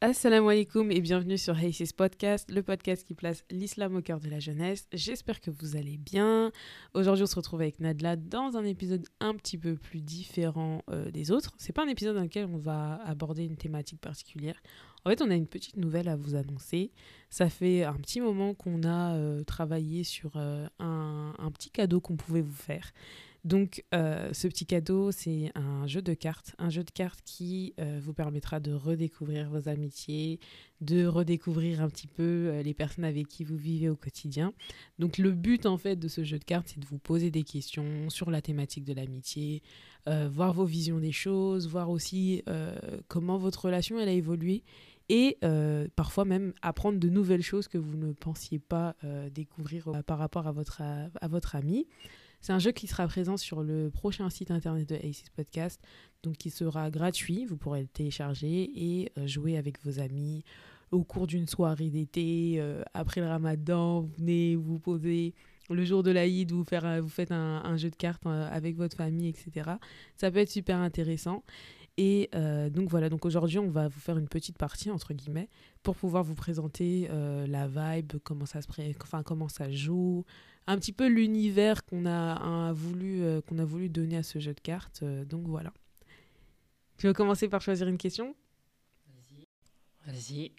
Assalamu alaikum et bienvenue sur Haysis Podcast, le podcast qui place l'islam au cœur de la jeunesse. J'espère que vous allez bien. Aujourd'hui, on se retrouve avec Nadla dans un épisode un petit peu plus différent euh, des autres. C'est pas un épisode dans lequel on va aborder une thématique particulière. En fait, on a une petite nouvelle à vous annoncer. Ça fait un petit moment qu'on a euh, travaillé sur euh, un petit cadeau qu'on pouvait vous faire. Donc, euh, ce petit cadeau, c'est un jeu de cartes. Un jeu de cartes qui euh, vous permettra de redécouvrir vos amitiés, de redécouvrir un petit peu euh, les personnes avec qui vous vivez au quotidien. Donc, le but, en fait, de ce jeu de cartes, c'est de vous poser des questions sur la thématique de l'amitié, voir vos visions des choses, voir aussi comment votre relation, elle a évolué et parfois même apprendre de nouvelles choses que vous ne pensiez pas découvrir par rapport à votre, à votre ami. C'est un jeu qui sera présent sur le prochain site internet de Aces Podcast, donc qui sera gratuit. Vous pourrez le télécharger et euh, jouer avec vos amis au cours d'une soirée d'été, euh, après le ramadan, vous venez vous poser le jour de l'Aïd, vous, faire, vous faites un, jeu de cartes euh, avec votre famille, etc. Ça peut être super intéressant. Et donc voilà, donc aujourd'hui on va vous faire une petite partie entre guillemets pour pouvoir vous présenter la vibe, comment ça se enfin comment ça joue, un petit peu l'univers qu'on a, voulu, euh, qu'on a voulu donner à ce jeu de cartes. Euh, donc voilà. Tu veux commencer par choisir une question? Vas-y. Vas-y.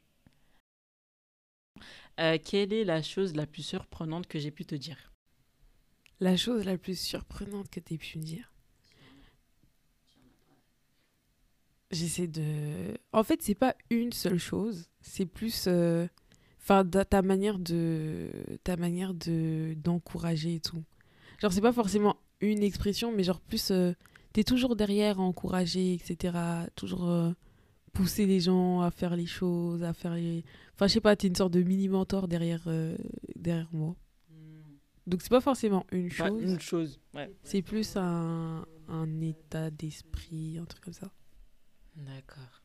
Euh, quelle est la chose la plus surprenante que j'ai pu te dire? La chose la plus surprenante que tu aies pu me dire? J'essaie de. En fait, c'est pas une seule chose. C'est plus enfin ta manière de ta manière de d'encourager et tout. Genre c'est pas forcément une expression mais genre plus tu euh, t'es toujours derrière à encourager etc toujours euh, pousser les gens à faire les choses à faire les enfin je sais pas t'es une sorte de mini mentor derrière euh, derrière moi. Hmm. donc c'est pas forcément une chose. une chose. Ouais. C'est plus un, un état d'esprit un truc comme ça. D'accord.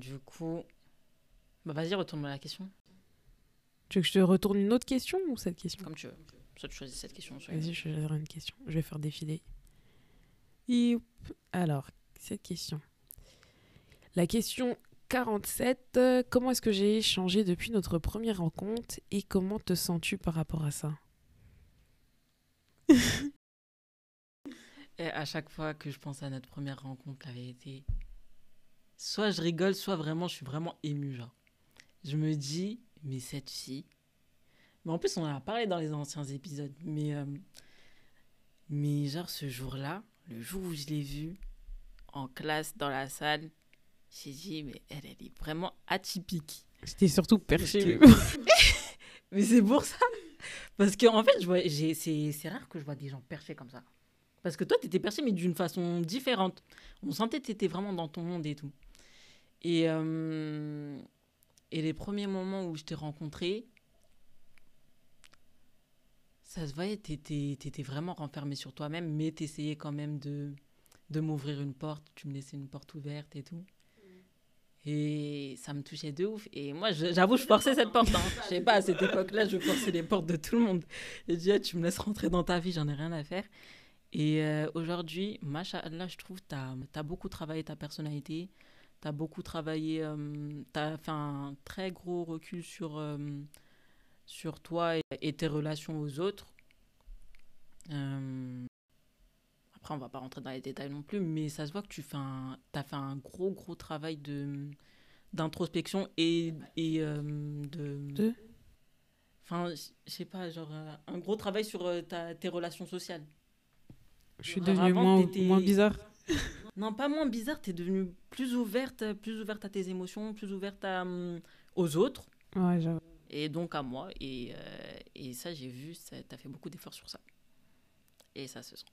Du coup bah vas-y, retourne-moi la question. Tu veux que je te retourne une autre question ou cette question? Comme tu veux. Soit tu choisis cette question. Vas-y, je choisirai une question. Je vais faire défiler. Alors, cette question. La question 47. comment est-ce que j'ai changé depuis notre première rencontre et comment te sens-tu par rapport à ça? Et à chaque fois que je pense à notre première rencontre, la vérité, soit je rigole, soit vraiment je suis vraiment ému, genre je me dis, mais cette fille. Mais en plus, on en a parlé dans les anciens épisodes. Mais, euh, mais genre, ce jour-là, le jour où je l'ai vue en classe, dans la salle, j'ai dit, mais elle, elle est vraiment atypique. C'était surtout perché. mais c'est pour ça. Parce qu'en en fait, je vois, c'est rare que je vois des gens perchés comme ça. Parce que toi, tu étais perché, mais d'une façon différente. On sentait que tu étais vraiment dans ton monde et tout. Et, euh, et les premiers moments où je t'ai rencontré, ça se voyait, t'étais étais vraiment renfermé sur toi-même, mais t'essayais quand même de, de m'ouvrir une porte. Tu me laissais une porte ouverte et tout. Et ça me touchait de ouf. Et moi, j'avoue, je forçais cette porte. Hein. Je sais pas, à cette époque-là, je forçais les portes de tout le monde. J'ai dit, ah, tu me laisses rentrer dans ta vie, j'en ai rien à faire. Et euh, aujourd'hui, là, je trouve, tu as, as, beaucoup travaillé ta personnalité tu as beaucoup travaillé, euh, tu as fait un très gros recul sur, euh, sur toi et, tes relations aux autres. Euh, après, on va pas rentrer dans les détails non plus, mais ça se voit que tu fais as fait un gros, gros travail de d'introspection et, et de... Enfin, je sais pas, genre un gros travail sur ta, tes relations sociales. Je suis devenue moins, moins bizarre. Non, pas moins bizarre, tu es devenue plus ouverte, plus ouverte à tes émotions, plus ouverte à, hum, aux autres. Ouais, et donc à moi. Et, euh, et ça, j'ai vu, tu as fait beaucoup d'efforts sur ça. Et ça se sent.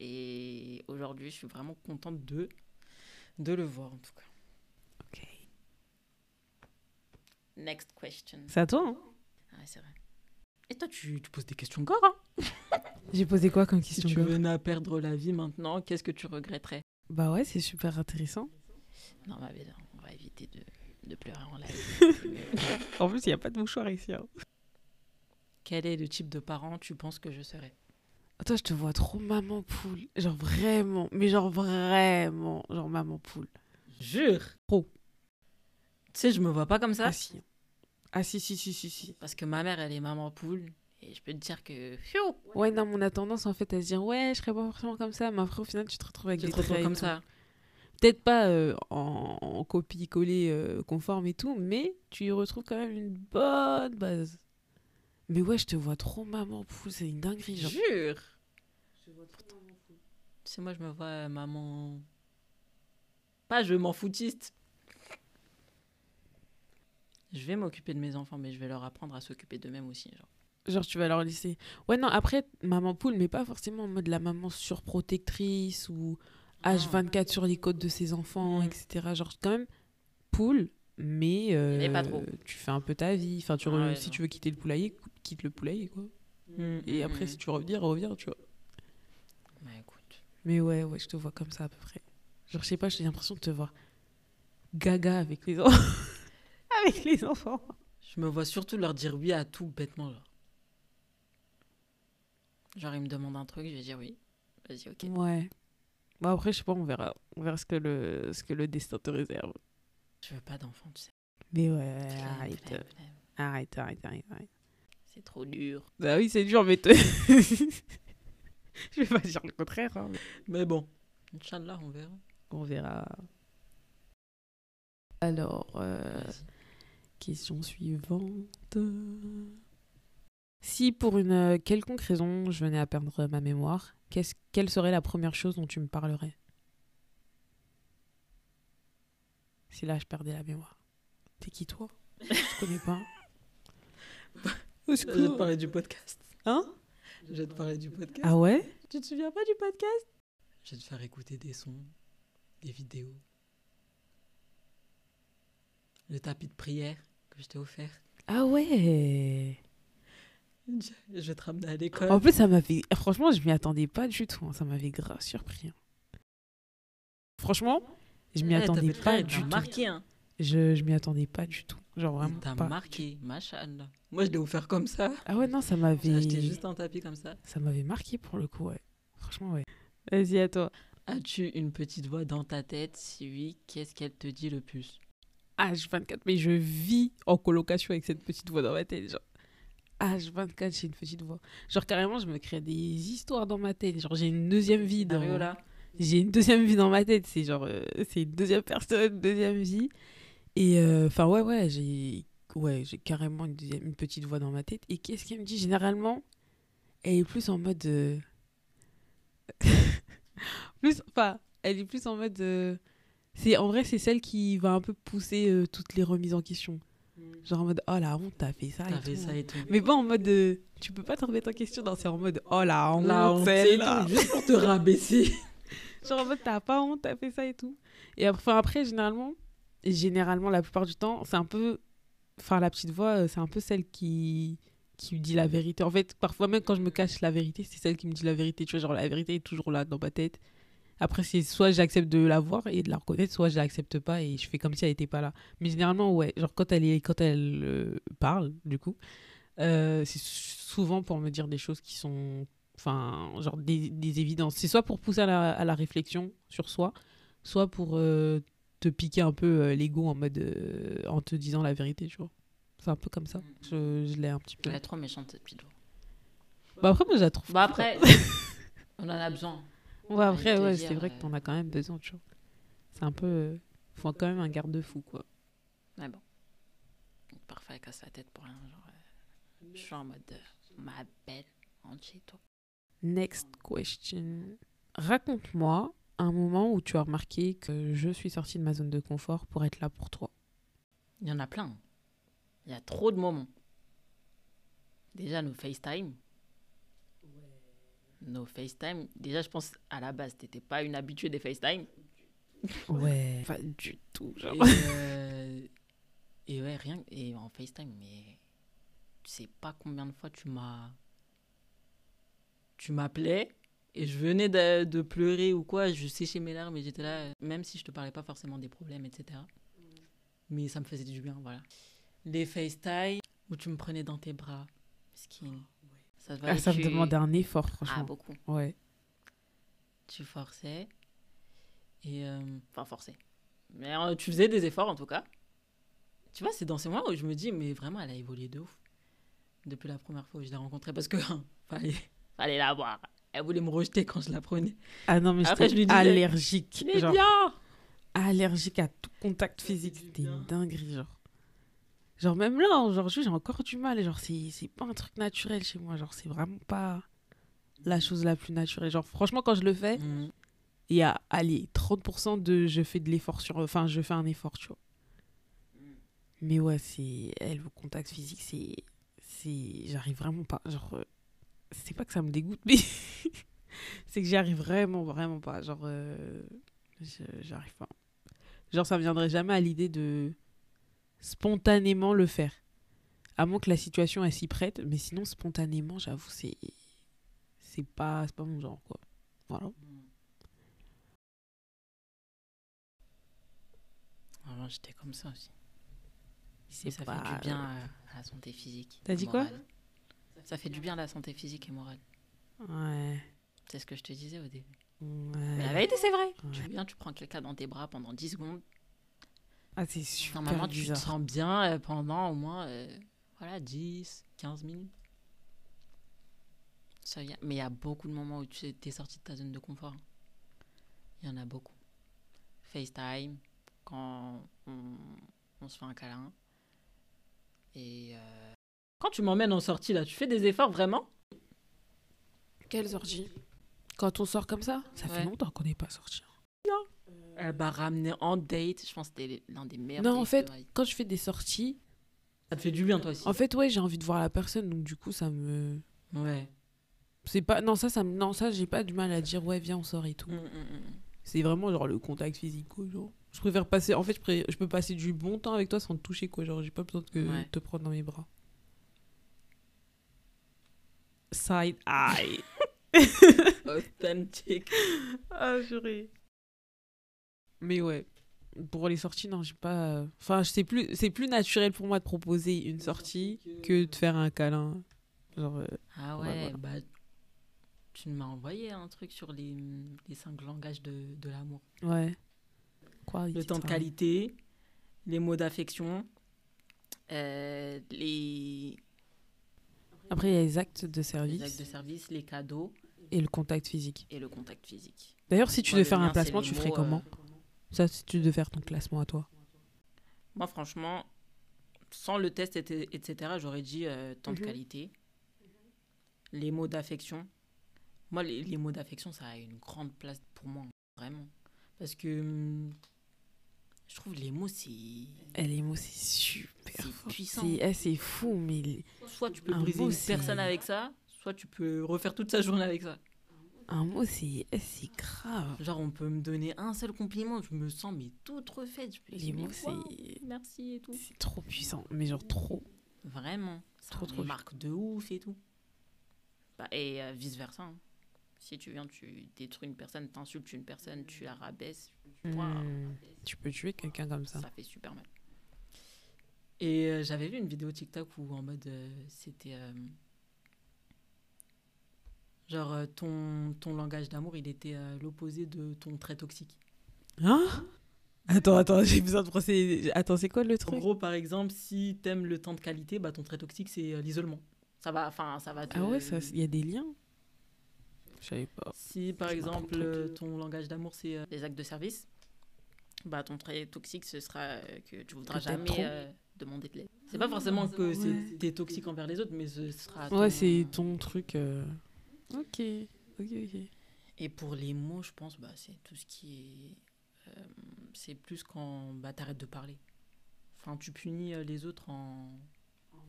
Et aujourd'hui, je suis vraiment contente de, de le voir, en tout cas. Ok. Next question. C'est à toi, hein Ah, c'est vrai. Et toi, tu, tu poses des questions gore, hein J'ai posé quoi comme question Si tu venais à perdre la vie maintenant, qu'est-ce que tu regretterais? Bah ouais, c'est super intéressant. Non, mais on va éviter de, de pleurer en live. en plus, il n'y a pas de mouchoir ici. Hein. Quel est le type de parent tu penses que je serais? Toi, je te vois trop maman poule. Genre vraiment, mais genre vraiment, genre maman poule. Jure? Trop. Tu sais, je me vois pas comme ça. Ah si. Ah si, si, si, si, si. Parce que ma mère, elle est maman poule. Et je peux te dire que. Ouais, non, mais on a tendance en fait à se dire, ouais, je serais pas forcément comme ça, mais après au final, tu te retrouves avec tu des te retrouves comme tout. ça. Peut-être pas euh, en, en copie-coller euh, conforme et tout, mais tu y retrouves quand même une bonne base. Mais ouais, je te vois trop maman poule, c'est une dinguerie. Genre. Jure. Tu sais, moi, je me vois euh, maman. Pas je m'en foutiste. Je vais m'occuper de mes enfants, mais je vais leur apprendre à s'occuper d'eux-mêmes aussi. Genre. Genre, tu vas leur laisser. Ouais, non, après, maman poule, mais pas forcément en mode la maman surprotectrice ou H24 sur les côtes de ses enfants, Mm. etc. Genre, quand même, poule, mais, euh, Mais pas trop. tu fais un peu ta vie. Enfin, tu Ah ouais, si non. tu veux quitter le poulailler, quitte le poulailler, quoi. Mm, Et mm, après, si tu veux revenir, reviens, tu vois. Bah, écoute. Mais ouais, ouais, je te vois comme ça à peu près. Genre, je sais pas, j'ai l'impression de te voir gaga avec les enfants. avec les enfants. Je me vois surtout leur dire oui à tout bêtement. Genre, genre ils me demandent un truc, je vais dire oui. Vas-y, ok. Ouais. Bon, après, je sais pas, on verra. On verra ce que le, ce que le destin te réserve. Je veux pas d'enfant, tu sais. Mais ouais, Flemme, arrête. flemme, flemme. Arrête, arrête, arrête, arrête. C'est trop dur. Bah oui, c'est dur, mais te... je vais pas dire le contraire. hein, mais bon, Inch'Allah, on verra. On verra. Alors, euh. Question suivante. Si pour une euh, quelconque raison je venais à perdre ma mémoire, qu'est-ce- quelle serait la première chose dont tu me parlerais? Si là je perdais la mémoire. T'es qui toi? Je connais pas. Au Je vais te parler du podcast. Hein? Je vais te parler du podcast. Ah ouais? Tu te souviens pas du podcast? Je vais te faire écouter des sons, des vidéos. Le tapis de prière que je t'ai offert. Ah ouais Je vais te ramener à l'école. En plus, ça m'avait. Franchement, je m'y attendais pas du tout. hein. Ça m'avait grave surpris. hein. Franchement, je m'y attendais t'as- pas du t'as tout. marqué, hein. Je, je m'y attendais pas du tout. Genre vraiment t'a pas. marqué, machallah. Moi, je l'ai offert comme ça. Ah ouais, non, ça J'ai m'avait. acheté juste un tapis comme ça. Ça m'avait marqué pour le coup, ouais. Franchement, ouais. Vas-y, à toi. As-tu une petite voix dans ta tête Si oui, qu'est-ce qu'elle te dit le plus? H24, mais je vis en colocation avec cette petite voix dans ma tête. Genre, H24, j'ai une petite voix. Genre, carrément, je me crée des histoires dans ma tête. Genre, j'ai une deuxième vie dans. Ariola J'ai une deuxième vie dans ma tête. C'est genre, euh, c'est une deuxième personne, deuxième vie. Et euh, enfin, ouais, ouais, j'ai ouais, carrément une, deuxième- une petite voix dans ma tête. Et qu'est-ce qu'elle me dit? Généralement, elle est plus en mode. euh, plus, enfin, elle est plus en mode. C'est en vrai, c'est celle qui va un peu pousser euh, toutes les remises en question. Genre en mode, oh la honte, t'as fait ça. et fait tout. ça et tout. Mais pas en mode. euh, tu peux pas te remettre en question. Non, c'est en mode, oh la honte, La honte, tout, juste pour te rabaisser. Genre en mode, t'as pas honte, t'as fait ça et tout. Et après, enfin, après généralement, généralement, la plupart du temps, c'est un peu. Enfin, la petite voix, euh, c'est un peu celle qui qui me dit la vérité. En fait, parfois même quand je me cache la vérité, c'est celle qui me dit la vérité. Tu vois, genre la vérité est toujours là dans ma tête. Après, c'est soit j'accepte de la voir et de la reconnaître, soit je l'accepte pas et je fais comme si elle était pas là. Mais généralement, ouais, genre quand elle, est, quand elle euh, parle, du coup, euh, c'est souvent pour me dire des choses qui sont. Enfin, genre des, des évidences. C'est soit pour pousser à la, à la réflexion sur soi, soit pour euh, te piquer un peu l'ego en mode. en te disant la vérité, tu vois. C'est un peu comme ça. Je, je l'ai un petit peu. Elle est trop méchante cette voix. Bah après, moi, je la trouve. Bah après, on en a besoin. Ouais, après, ouais, c'est vrai que euh, t'en as quand même besoin, tu vois. C'est un peu. euh, faut quand même un garde-fou, quoi. Mais bon. Parfois, elle casse la tête pour rien. Genre, euh, je suis en mode euh, ma belle, rentre chez toi. Next question. Raconte-moi un moment où tu as remarqué que je suis sortie de ma zone de confort pour être là pour toi. Il y en a plein. Il y a trop de moments. Déjà, nos FaceTime. Nos FaceTime. Déjà, je pense à la base, t'étais pas une habituée des FaceTime. Ouais. Pas du tout, genre. Et, euh, et ouais, rien. Et en FaceTime, mais tu sais pas combien de fois tu m'as. Tu m'appelais et je venais de, de pleurer ou quoi. Je séchais mes larmes et j'étais là, même si je te parlais pas forcément des problèmes, etc. Mais ça me faisait du bien, voilà. Les FaceTime où tu me prenais dans tes bras. Skin. Ça, Ah, ça me demandait un effort, Ah, franchement. beaucoup. ouais. Tu forçais. Et. euh, Enfin, forçais. Mais euh, tu faisais des efforts en tout cas. Tu vois, c'est dans ces moments où je me dis, mais vraiment, elle a évolué de ouf. Depuis la première fois où je l'ai rencontrée, parce que fallait, fallait la voir. Elle voulait me rejeter quand je la prenais. Ah non, mais Après, j'étais je lui disais, allergique. Mais genre, bien allergique à tout contact physique. C'était une dinguerie, genre. Genre, même là, aujourd'hui, j'ai encore du mal. Genre, c'est c'est pas un truc naturel chez moi. Genre, c'est vraiment pas la chose la plus naturelle. Genre, franchement, quand je le fais, Mm. il y a, allez, 30% de je fais de l'effort sur. Enfin, je fais un effort, tu vois. Mais ouais, c'est. Elle, le contact physique, c'est. c'est J'arrive vraiment pas. Genre. euh, C'est pas que ça me dégoûte, mais. c'est que j'y arrive vraiment, vraiment pas. Genre. euh, J'arrive pas. Genre, ça me viendrait jamais à l'idée de spontanément le faire. À moins que la situation elle s'y prête, mais sinon, spontanément, j'avoue, c'est. C'est pas, c'est pas mon genre, quoi. Voilà. Avant, j'étais comme ça aussi. C'est ça pas- fait du bien à, à la santé physique. T'as dit quoi? Ça fait du bien à la santé physique et morale. Ouais. C'est ce que je te disais au début. Ouais. Mais la vérité, c'est vrai. Tu viens, tu prends quelqu'un dans tes bras pendant 10 secondes. Ah, c'est super Normalement, tu te sens bien euh, pendant au moins euh, voilà, 10, 15 minutes. Ça vient. Mais il y a beaucoup de moments où tu es sorti de ta zone de confort. Il y en a beaucoup. FaceTime, quand on, on se fait un câlin. Et euh, quand tu m'emmènes en sortie, là, tu fais des efforts vraiment? Quelle sortie Quand on sort comme ça? Ça fait longtemps qu'on n'est pas sorti. Elle m'a ramené en date. Je pense que c'était l'un des meilleurs Non, en fait, quand je fais des sorties, Ça te fait du bien, toi aussi. en fait, ouais, j'ai envie de voir la personne, donc du coup, ça me. Ouais. C'est pas. Non, ça, ça me... non, ça j'ai pas du mal à dire, ouais, viens, on sort et tout. Mm, mm, mm. C'est vraiment genre le contact physique. Genre. Je préfère passer. En fait, je, pré- je peux passer du bon temps avec toi sans te toucher, quoi. Genre, j'ai pas besoin de que- Ouais. te prendre dans mes bras. Side eye. Authentique. Ah, purée. Mais ouais, pour les sorties, non, j'ai pas. Enfin, c'est plus, c'est plus naturel pour moi de proposer une sortie que de faire un câlin. Genre, euh, Ah Ouais, bah tu m'as envoyé un truc sur les, les cinq langages de, de l'amour. ouais. Quoi Le temps de qualité, les mots d'affection, euh, les, Après, il y a les actes de les service actes de service, les cadeaux et le contact physique. et le contact physique. D'ailleurs, si tu le faire un placement, les tu ferais comment euh, Ça, si tu devais faire ton classement à toi. Moi, franchement, sans le test, et- etc., j'aurais dit euh, temps de Mhm. qualité, les mots d'affection. Moi, les, les mots d'affection, ça a une grande place pour moi, vraiment. Parce que hum, je trouve les mots, c'est. Eh, les mots, c'est super C'est puissant. C'est eh, c'est fou, mais. Soit tu peux Un briser mot, une personne avec ça, soit tu peux refaire toute sa journée avec ça. Un mot, c'est c'est grave. Genre, on peut me donner un seul compliment, je me sens mais toute refaite. Je Les mots, c'est Merci et tout. c'est trop puissant. Mais genre, trop. Vraiment. Ça Trop, trop marque de ouf et tout. Bah, et vice versa. Si tu viens, tu détruis une personne, t'insultes une personne, tu la rabaisses, Ouah, Hmm. Tu peux tuer quelqu'un comme ça. ça fait super mal. Et euh, j'avais vu une vidéo TikTok où en mode euh, c'était euh, genre euh, ton, ton langage d'amour il était euh, l'opposé de ton trait toxique. Hein Attends, attends, j'ai besoin de procéder. Attends, c'est quoi le En truc gros par exemple si t'aimes le temps de qualité bah ton trait toxique c'est euh, l'isolement. Ça va enfin ça va te Ah ouais, il y a des liens Je savais pas. Si par exemple euh, ton langage d'amour c'est euh, les actes de service, bah ton trait toxique ce sera euh, que tu voudras jamais demander de l'aide. C'est pas forcément que Ouais. t'es toxique envers les autres, mais ce sera. Ouais, ton- c'est ton truc. Ok, ok, ok. Et pour les mots, je pense bah c'est tout ce qui est, euh, c'est plus quand bah t'arrêtes de parler. Enfin, tu punis euh, les autres en,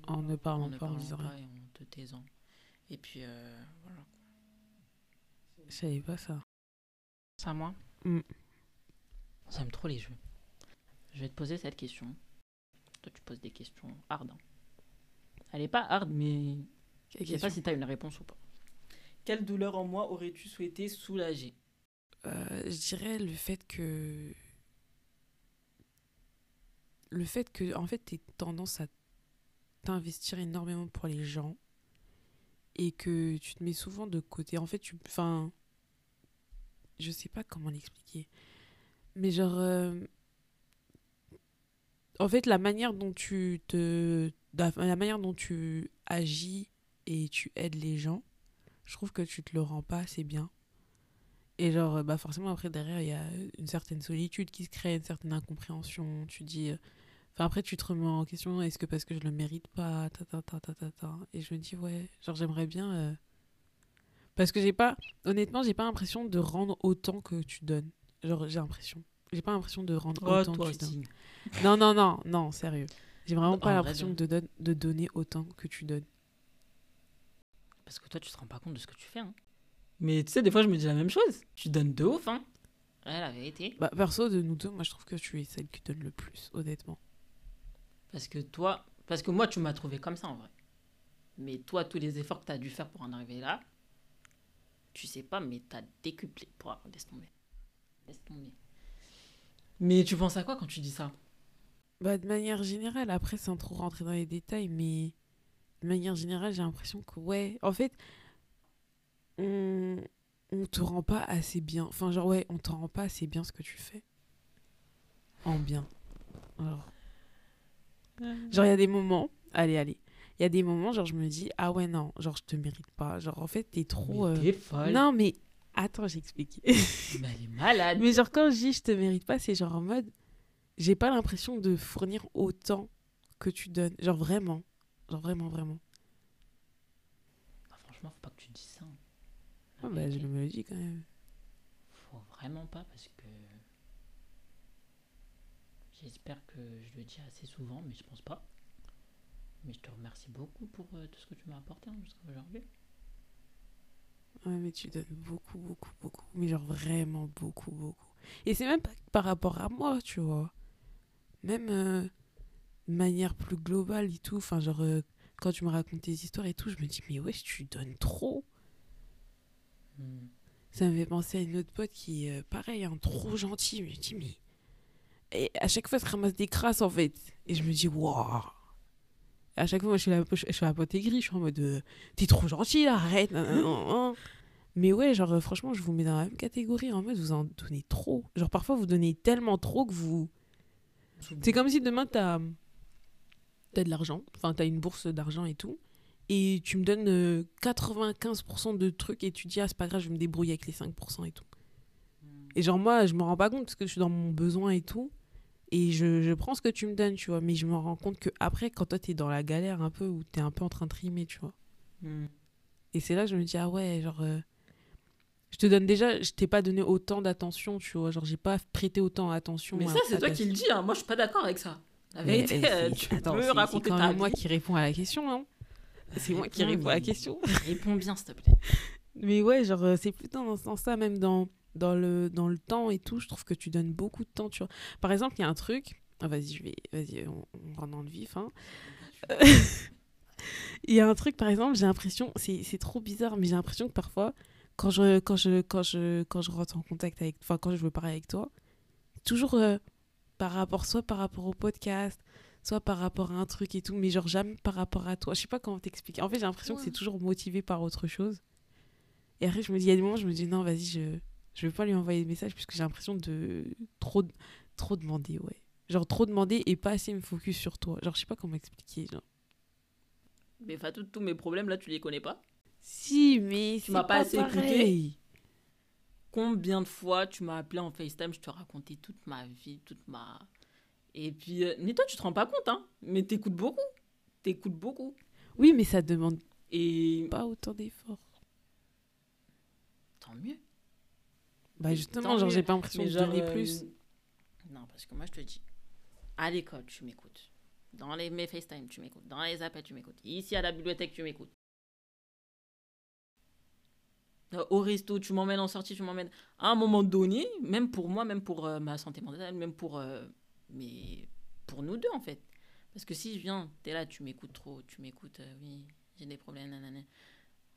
En ne en parlant ne pas, en disant rien. et en te taisant. Et puis euh, voilà. Je savais pas ça. Ça moi. Mm. J'aime trop les jeux. Je vais te poser cette question. Toi, tu poses des questions hard. hein. Elle est pas hard, mais je sais pas si tu as une réponse ou pas. Quelle douleur en moi aurais-tu souhaité soulager? Euh, je dirais le fait que. Le fait que, en fait, tu tendance à t'investir énormément pour les gens et que tu te mets souvent de côté. En fait, tu. Enfin. Je sais pas comment l'expliquer. Mais genre. euh, en fait, la manière dont tu te. La manière dont tu agis et tu aides les gens, je trouve que tu te le rends pas assez bien. Et genre, bah forcément, après, derrière, il y a une certaine solitude qui se crée, une certaine incompréhension. Tu dis. euh, Enfin, après, tu te remets en question est-ce que parce que je le mérite pas ta, ta, ta, ta, ta, ta. Et je me dis, ouais, genre, j'aimerais bien. euh, Parce que j'ai pas. Honnêtement, j'ai pas l'impression de rendre autant que tu donnes. Genre, j'ai l'impression. J'ai pas l'impression de rendre Oh, autant que tu donnes. Non, non, non, non, sérieux. J'ai vraiment En pas l'impression de- de, don- de donner autant que tu donnes. Parce que toi, tu te rends pas compte de ce que tu fais. hein. Mais tu sais, des fois, je me dis la même chose. Tu donnes de ouf, hein. Ouais, la vérité. Bah, perso, de nous deux, moi, je trouve que tu es celle qui donne le plus, honnêtement. Parce que toi, parce que moi, tu m'as trouvé comme ça en vrai. Mais toi, tous les efforts que tu as dû faire pour en arriver là, tu sais pas, mais tu as décuplé. Pour... Laisse tomber. Laisse tomber. Mais tu penses à quoi quand tu dis ça? Bah, de manière générale, après, sans trop rentrer dans les détails, mais de manière générale, j'ai l'impression que, ouais, en fait, on, on te rend pas assez bien. Enfin, genre, ouais, on te rend pas assez bien ce que tu fais. En bien. Alors, genre, il y a des moments, allez, allez, il y a des moments, genre, je me dis, ah ouais, non, genre, je te mérite pas. Genre, en fait, t'es trop. Euh, t'es folle. Non, mais attends, j'explique. Mais elle est malade. mais genre, quand je dis je te mérite pas, c'est genre en mode, j'ai pas l'impression de fournir autant que tu donnes. Genre vraiment. Genre vraiment, vraiment. Ah, franchement, faut pas que tu dises ça. hein. Ah bah, je me le dis quand même. Faut vraiment pas parce que. J'espère que je le dis assez souvent, mais je pense pas. Mais je te remercie beaucoup pour euh, tout ce que tu m'as apporté hein, jusqu'à aujourd'hui. Ouais, mais tu donnes beaucoup, beaucoup, beaucoup. Mais genre vraiment beaucoup, beaucoup. Et c'est même pas par rapport à moi, tu vois. Même euh, manière plus globale et tout. Enfin, genre, euh, quand tu me racontes tes histoires et tout, je me dis, mais wesh, tu donnes trop. Hmm. Ça me fait penser à une autre pote qui est euh, pareil, hein, trop gentille. Je me dis, mais. Et à chaque fois, elle se ramasse des crasses en fait. Et je me dis, waouh. À chaque fois, moi, je suis la, je suis la pote aigrie. Je suis en mode, euh, t'es trop gentille, arrête. Mais ouais, genre, franchement, je vous mets dans la même catégorie. En mode, vous en donnez trop. Genre, parfois, vous donnez tellement trop que vous. C'est comme si demain, t'as as de l'argent. Enfin, t'as une bourse d'argent et tout. Et tu me donnes euh, 95% de trucs et tu dis, ah, c'est pas grave, je vais me débrouiller avec les 5% et tout. Et genre, moi, je me rends pas compte parce que je suis dans mon besoin et tout. Et je, je prends ce que tu me donnes, tu vois. Mais je me rends compte que après, quand toi, t'es dans la galère un peu, ou t'es un peu en train de trimer, tu vois. Hmm. Et c'est là que je me dis, ah ouais, genre. euh, je te donne déjà, je t'ai pas donné autant d'attention, tu vois. Genre, j'ai pas prêté autant attention. Mais à- ça, c'est toi ta- qui le dis. Hein. Moi, je suis pas d'accord avec ça. La vérité, euh, tu attends, peux raconter quand ta même moi qui réponds à la question, hein. C'est moi qui Réponds, à la question. Réponds bien, s'il te plaît. Mais ouais, genre, euh, c'est plutôt dans ce sens-là, même dans, dans, le, dans le temps et tout, je trouve que tu donnes beaucoup de temps, tu vois. Par exemple, il y a un truc. Ah, vas-y, je vais. Vas-y, on, on rentre dans le vif, hein. Il y a un truc, par exemple, j'ai l'impression. C'est c'est trop bizarre, mais j'ai l'impression que parfois, quand je, quand, je, quand, je, quand je rentre en contact avec. Enfin, quand je veux parler avec toi, toujours euh, par rapport, soit par rapport au podcast, soit par rapport à un truc et tout, mais genre jamais par rapport à toi. Je sais pas comment t'expliquer. En fait, j'ai l'impression que c'est toujours motivé par autre chose. Et après, je me dis, il y a des moments, je me dis, non, vas-y, je, je vais pas lui envoyer des messages puisque j'ai l'impression de trop, trop demander, ouais. Genre, trop demander et pas assez me focus sur toi. Genre, je sais pas comment expliquer. Genre. Mais enfin, tous mes problèmes, là, tu les connais pas? Si, mais c'est m'as pas assez écouté? Combien de fois tu m'as appelé en FaceTime, je te racontais toute ma vie, toute ma. Et puis, euh, mais toi, tu te rends pas compte, hein. Mais t'écoutes beaucoup. T'écoutes beaucoup. Oui, mais ça demande Et. pas autant d'efforts. Tant mieux. Bah, justement, Tant genre, j'ai pas l'impression de donner euh, plus. Non, parce que moi, je te dis, à l'école, tu m'écoutes. Dans les, mes FaceTime, tu m'écoutes. Dans les appels, tu m'écoutes. Ici, à la bibliothèque, tu m'écoutes. Au resto, tu m'emmènes en sortie, tu m'emmènes. À un moment donné, même pour moi, même pour euh, ma santé mentale, même pour, euh, mais pour nous deux, en fait. Parce que si je viens, t'es là, tu m'écoutes trop, tu m'écoutes, euh, oui, j'ai des problèmes, nanana.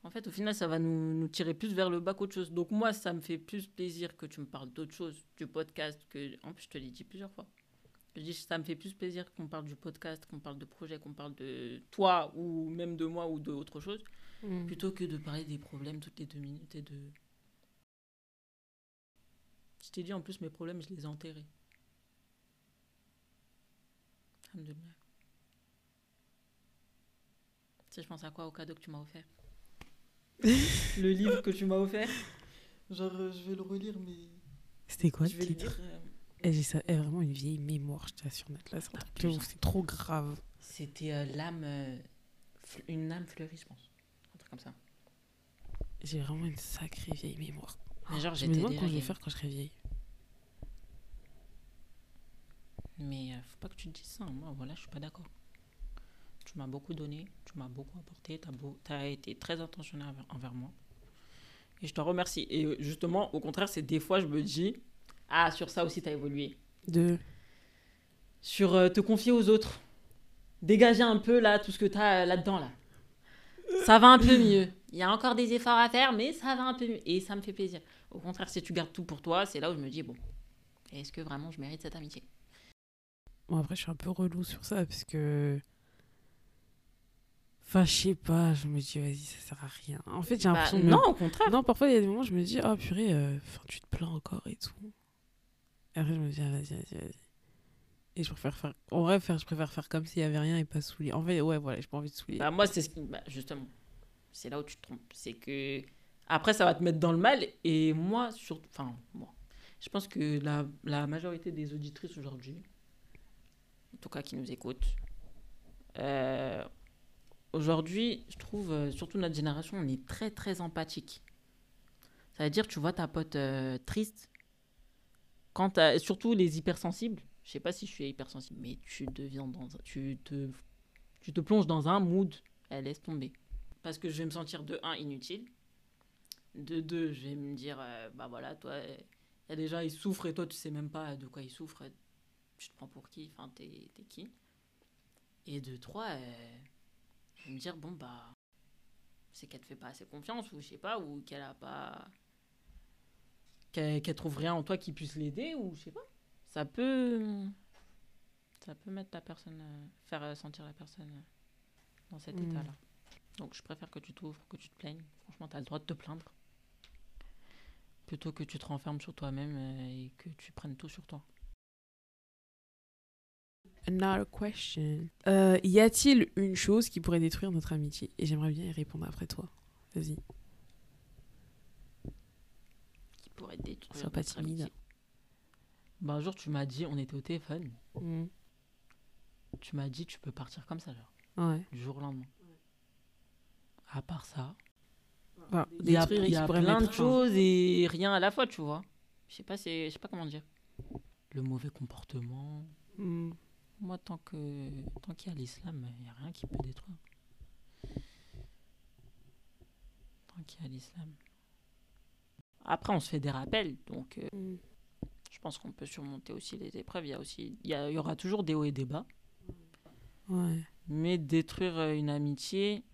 En fait, au final, ça va nous, nous tirer plus vers le bas qu'autre chose. Donc, moi, ça me fait plus plaisir que tu me parles d'autre chose, du podcast, que. En plus, je te l'ai dit plusieurs fois. Je dis, ça me fait plus plaisir qu'on parle du podcast, qu'on parle de projet, qu'on parle de toi, ou même de moi, ou d'autre chose, Mm. plutôt que de parler des problèmes toutes les deux minutes et de. Je t'ai dit, en plus, mes problèmes, je les ai enterrés. Tu sais, je pense à quoi? Au cadeau que tu m'as offert Le livre que tu m'as offert? Genre, euh, je vais le relire, mais. C'était quoi je le titre? lire. euh, Eh, J'ai ça- eh, vraiment une vieille mémoire, je t'assure, d'être là. C'est trop grave. C'était euh, l'âme. euh, une âme fleurie, je pense. Comme ça. J'ai vraiment une sacrée vieille mémoire. Mais genre, Je me demande quand je vais faire quand je serai vieille. Mais euh, faut pas que tu te dises ça. hein. Moi, voilà, je suis pas d'accord. Tu m'as beaucoup donné, tu m'as beaucoup apporté, tu as, été très intentionnel envers, envers moi. Et je te remercie. Et euh, justement, au contraire, c'est des fois, je me dis, ah, sur ça aussi, tu as évolué. De. Sur euh, te confier aux autres. Dégager un peu, là, tout ce que tu as là-dedans, là. Ça va un peu mieux. Il y a encore des efforts à faire, mais ça va un peu mieux. Et ça me fait plaisir. Au contraire, si tu gardes tout pour toi, c'est là où je me dis, bon, est-ce que vraiment je mérite cette amitié? Bon, après, je suis un peu relou sur ça parce que. Enfin, je sais pas, je me dis, vas-y, ça sert à rien. En fait, j'ai Bah, l'impression de me- Non, au contraire. Non, parfois, il y a des moments où je me dis, oh purée, euh, tu te plains encore et tout. Et après, je me dis, ah, vas-y, vas-y, vas-y. Et je préfère faire. En vrai, faire, je préfère faire comme s'il y avait rien et pas saouler. En fait, ouais, voilà, j'ai pas envie de saouler. Bah, moi, c'est ce qui. bah, justement, c'est là où tu te trompes. C'est que. Après, ça va te mettre dans le mal. Et moi, surtout. Enfin, moi. Je pense que la, la majorité des auditrices aujourd'hui, en tout cas qui nous écoutent, euh, aujourd'hui, je trouve, euh, surtout notre génération, on est très, très empathique. Ça veut dire, tu vois ta pote euh, triste, quand surtout les hypersensibles, je sais pas si je suis hypersensible, mais tu deviens dans tu te tu te plonges dans un mood, elle laisse tomber. Parce que je vais me sentir de un inutile, de deux je vais me dire euh, bah voilà toi il y a des gens ils souffrent et toi tu sais même pas de quoi ils souffrent, tu te prends pour qui, enfin t'es qui? Et de trois euh, je vais me dire bon bah c'est qu'elle te fait pas assez confiance ou je sais pas ou qu'elle a pas qu'elle trouve rien en toi qui puisse l'aider ou je sais pas. Ça peut ça peut mettre la personne euh, faire euh, sentir la personne euh, dans cet Mm. état-là. Donc je préfère que tu t'ouvres, que tu te plaignes. Franchement, tu as le droit de te plaindre. Plutôt que tu te renfermes sur toi-même euh, et que tu prennes tout sur toi. Another question. Y a-t-il une chose qui pourrait détruire notre amitié? Et j'aimerais bien y répondre après toi. Vas-y. Qui pourrait détruire Sois pas timide. amitié. Ben, un jour, tu m'as dit, on était au téléphone, Mm. tu m'as dit, tu peux partir comme ça, genre, Ouais. du jour au lendemain. À part ça, Bah, il y a, il y plein de choses et rien à la fois, tu vois. Je sais pas, c'est- je sais pas comment dire. Le mauvais comportement. Mm. Moi, tant que tant qu'il y a l'islam, il n'y a rien qui peut détruire. Tant qu'il y a l'islam. Après, on se fait des rappels, donc euh, Mm. Je pense qu'on peut surmonter aussi les épreuves. Il y, a aussi, il y, a- il y aura toujours des hauts et des bas. Ouais. Mais détruire euh, une amitié,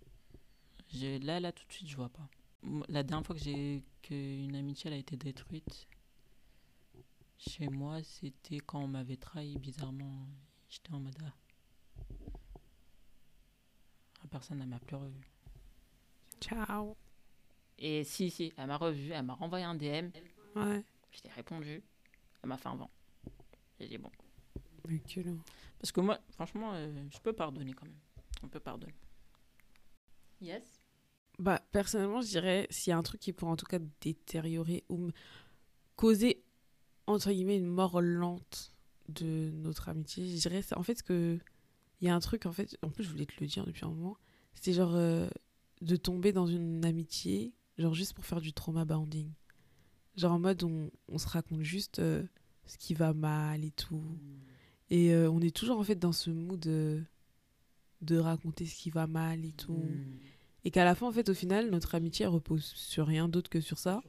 là, là, tout de suite, je vois pas. La dernière fois que j'ai qu'une amitié elle a été détruite chez moi, c'était quand on m'avait trahi bizarrement. J'étais en mode ah. La personne, elle m'a plus revu. Ciao. Et si, si, elle m'a revu, elle m'a renvoyé un DM, Ouais. je t'ai répondu, elle m'a fait un vent. J'ai dit bon. Parce que moi, franchement, euh, je peux pardonner quand même. On peut pardonner. Yes. Bah, personnellement, je dirais, s'il y a un truc qui pourrait en tout cas détériorer ou me causer, entre guillemets, une mort lente de notre amitié, je dirais, c'est en fait que il y a un truc, en fait, en plus, je voulais te le dire depuis un moment, c'était genre euh, de tomber dans une amitié, genre juste pour faire du trauma bonding. Genre en mode, on, on se raconte juste euh, ce qui va mal et tout. Et euh, on est toujours en fait dans ce mood euh, de raconter ce qui va mal et tout. Hmm. Et qu'à la fin, en fait, au final, notre amitié elle repose sur rien d'autre que sur ça.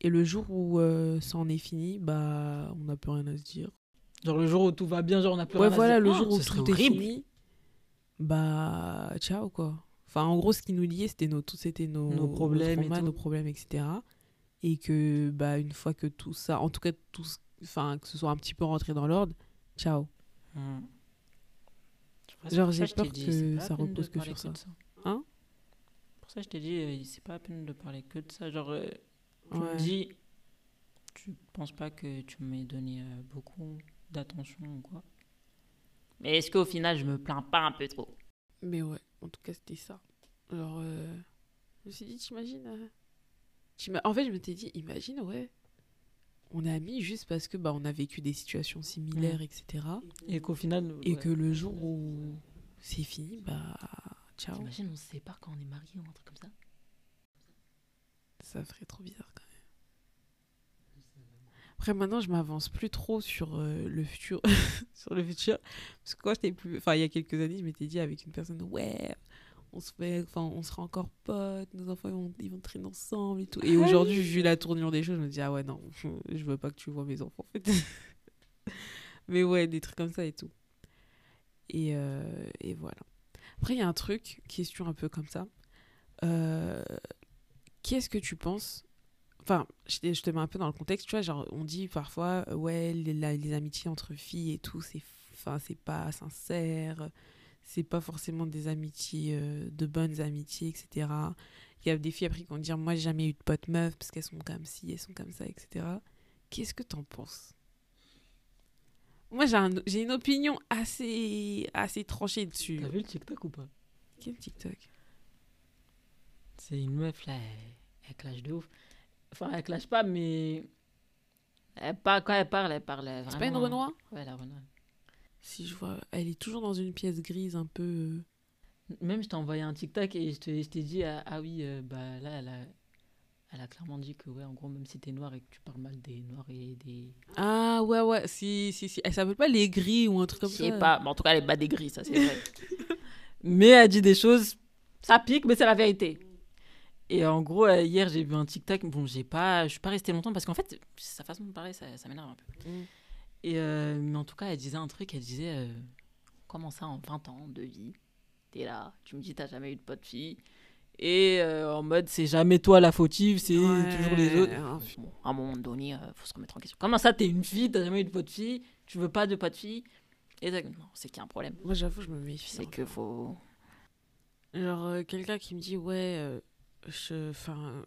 Et le jour où euh, ça en est fini, bah, on n'a plus rien à se dire. Genre le jour où tout va bien, genre on a plus Ouais, rien à voilà, se le dire. jour Oh, où ce serait tout est fini, bah, ciao, quoi. Enfin, en gros, ce qui nous liait, c'était nos, tout- c'était nos, Nos problèmes et traumas, tout. nos problèmes, etc. Et que, bah, une fois que tout ça, en tout cas, tout, enfin, que ce soit un petit peu rentré dans l'ordre, ciao. Vois, Genre, j'ai ça peur dit, que ça repose que sur de Hein? Pour ça, je t'ai dit, euh, c'est pas la peine de parler que de ça. Genre, euh, tu Ouais. me dis, tu penses pas que tu m'aies donné euh, beaucoup d'attention ou quoi. Mais est-ce qu'au final, je me plains pas un peu trop? Mais ouais, en tout cas, c'était ça. Alors, euh, je me suis dit, t'imagines euh, En fait, je m'étais dit, imagine, ouais, on est amis juste parce que bah, on a vécu des situations similaires, etc. Et qu'au final. Et ouais. que le jour où c'est fini, bah, ciao. T'imagines, on se sépare quand on est marié ou un truc comme ça? Ça ferait trop bizarre quand même. Après maintenant, je m'avance plus trop sur euh, le futur, sur le futur, parce que quand j'étais plus, enfin il y a quelques années, je m'étais dit avec une personne, ouais, on se fait, enfin on sera encore potes, nos enfants ils vont, ils vont traîner ensemble et tout. Et aujourd'hui, vu la tournure des choses, je me dis ah ouais non, je veux pas que tu vois mes enfants en fait. Mais ouais, des trucs comme ça et tout. Et, euh, et voilà. Après, il y a un truc, question un peu comme ça. Euh, Qu'est-ce que tu penses? Enfin, je te, je te mets un peu dans le contexte, tu vois, genre, on dit parfois, ouais, les, la- les amitiés entre filles et tout, c'est enfin, c'est pas sincère, c'est pas forcément des amitiés, euh, de bonnes amitiés, etc. Il y a des filles après qui vont dire, moi, j'ai jamais eu de potes meufs parce qu'elles sont comme ci, elles sont comme ça, etc. Qu'est-ce que t'en penses? Moi, j'ai un- j'ai une opinion assez, assez tranchée dessus. T'as vu le TikTok ou pas? Quel TikTok? C'est une meuf là, elle, elle clash de ouf. Enfin, elle clash pas, mais. Elle parle, quand elle parle, elle parle. Vraiment... C'est pas une Renoir? Ouais, la Renoir. Si je vois, elle est toujours dans une pièce grise un peu. euh, Même, je t'ai envoyé un TikTok et je je t'ai dit, ah, ah oui, euh, bah là, elle a, elle a clairement dit que, ouais, en gros, même si t'es noir et que tu parles mal des noirs et des. Ah ouais, ouais, si, si, si. Elle s'appelle pas les gris ou un truc comme Je ça. sais pas, mais en tout cas, elle est pas des gris, ça, c'est vrai. mais elle dit des choses, ça pique, mais c'est la vérité. Et en gros, euh, hier, j'ai vu un TikTok. Bon, j'ai pas, je suis pas restée longtemps parce qu'en fait, sa façon de parler, ça, ça m'énerve un peu. Mm. Et euh, mais en tout cas, elle disait un truc. Elle disait euh, Comment ça, en 20 ans de vie, t'es là, tu me dis, t'as jamais eu de pote fille. Et euh, en mode, c'est jamais toi la fautive, c'est Ouais, toujours les autres. Bon, à un moment donné, faut se remettre en question. Comment ça, t'es une fille, t'as jamais eu de pote fille, tu veux pas de pote fille? Et t'as- non, c'est qu'il y a un problème. Moi, j'avoue, je me méfie. C'est que faut. Genre, quelqu'un qui me dit, ouais, je. Enfin.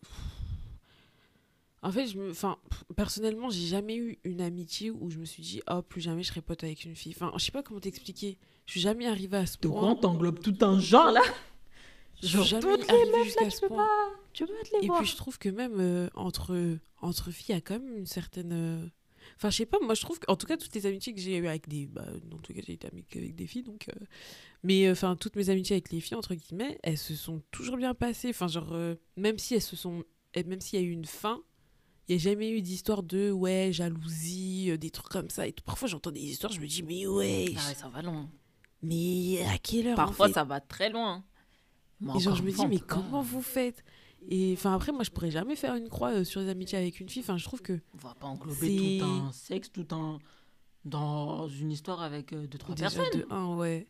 En fait, je me, enfin, personnellement, j'ai jamais eu une amitié où je me suis dit, oh, plus jamais je serai pote avec une fille. Enfin, je sais pas comment t'expliquer. Je suis jamais arrivée à ce point. grand, t'englobes tout un genre là Je Genre, suis jamais toutes les meufs, là, tu peux point. pas. Tu peux te les Et voir. puis je trouve que même euh, entre, entre filles, il y a quand même une certaine. euh, Enfin, je sais pas, moi je trouve qu'en tout cas, toutes les amitiés que j'ai eues avec des. Bah, tous les cas, j'ai été amie qu'avec des filles, donc. euh, Mais euh, enfin, toutes mes amitiés avec les filles, entre guillemets, elles se sont toujours bien passées. Enfin, genre, euh, même si elles se sont. Même s'il y a eu une fin, il n'y a jamais eu d'histoire de, ouais, jalousie, euh, des trucs comme ça. Et tout. Parfois, j'entends des histoires, je me dis, mais ouais, Ah ouais, ça va loin. mais à quelle heure en Parfois, fait ça va très loin. Et genre, je me dis, mais comment vous faites? Et enfin, après, moi, je pourrais jamais faire une croix euh, sur les amitiés avec une fille. Enfin, je trouve que. On va pas englober tout un sexe, tout un. dans une histoire avec euh, deux, trois Déjà personnes. de un, ouais.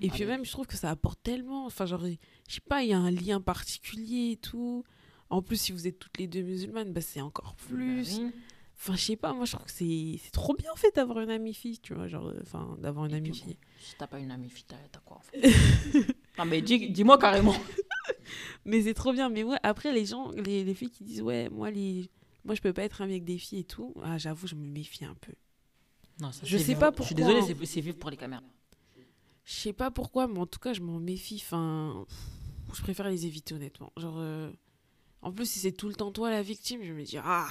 Et puis même, je trouve que ça apporte tellement. Enfin, genre, je sais pas, il y a un lien particulier et tout. En plus, si vous êtes toutes les deux musulmanes, bah, c'est encore plus. Bah. Enfin, je sais pas, moi, je trouve que c'est trop bien, en fait, d'avoir une amie fille, tu vois. Genre, euh, enfin, d'avoir une amie fille. Si t'as pas une amie fille, t'as quoi en fait? Non, mais dis- dis-moi carrément. Mais c'est trop bien. Mais ouais, après, les gens, les, les filles qui disent, ouais, moi, les... moi, je peux pas être amie avec des filles et tout. Ah, j'avoue, je me méfie un peu. Non, ça, Je sais pas Je suis pourquoi, désolé, hein. c'est- vivre pour les caméras. Je sais pas pourquoi, mais en tout cas, je m'en méfie. Enfin, je préfère les éviter, honnêtement. Genre, euh, en plus, si c'est tout le temps toi la victime, je me dis, ah,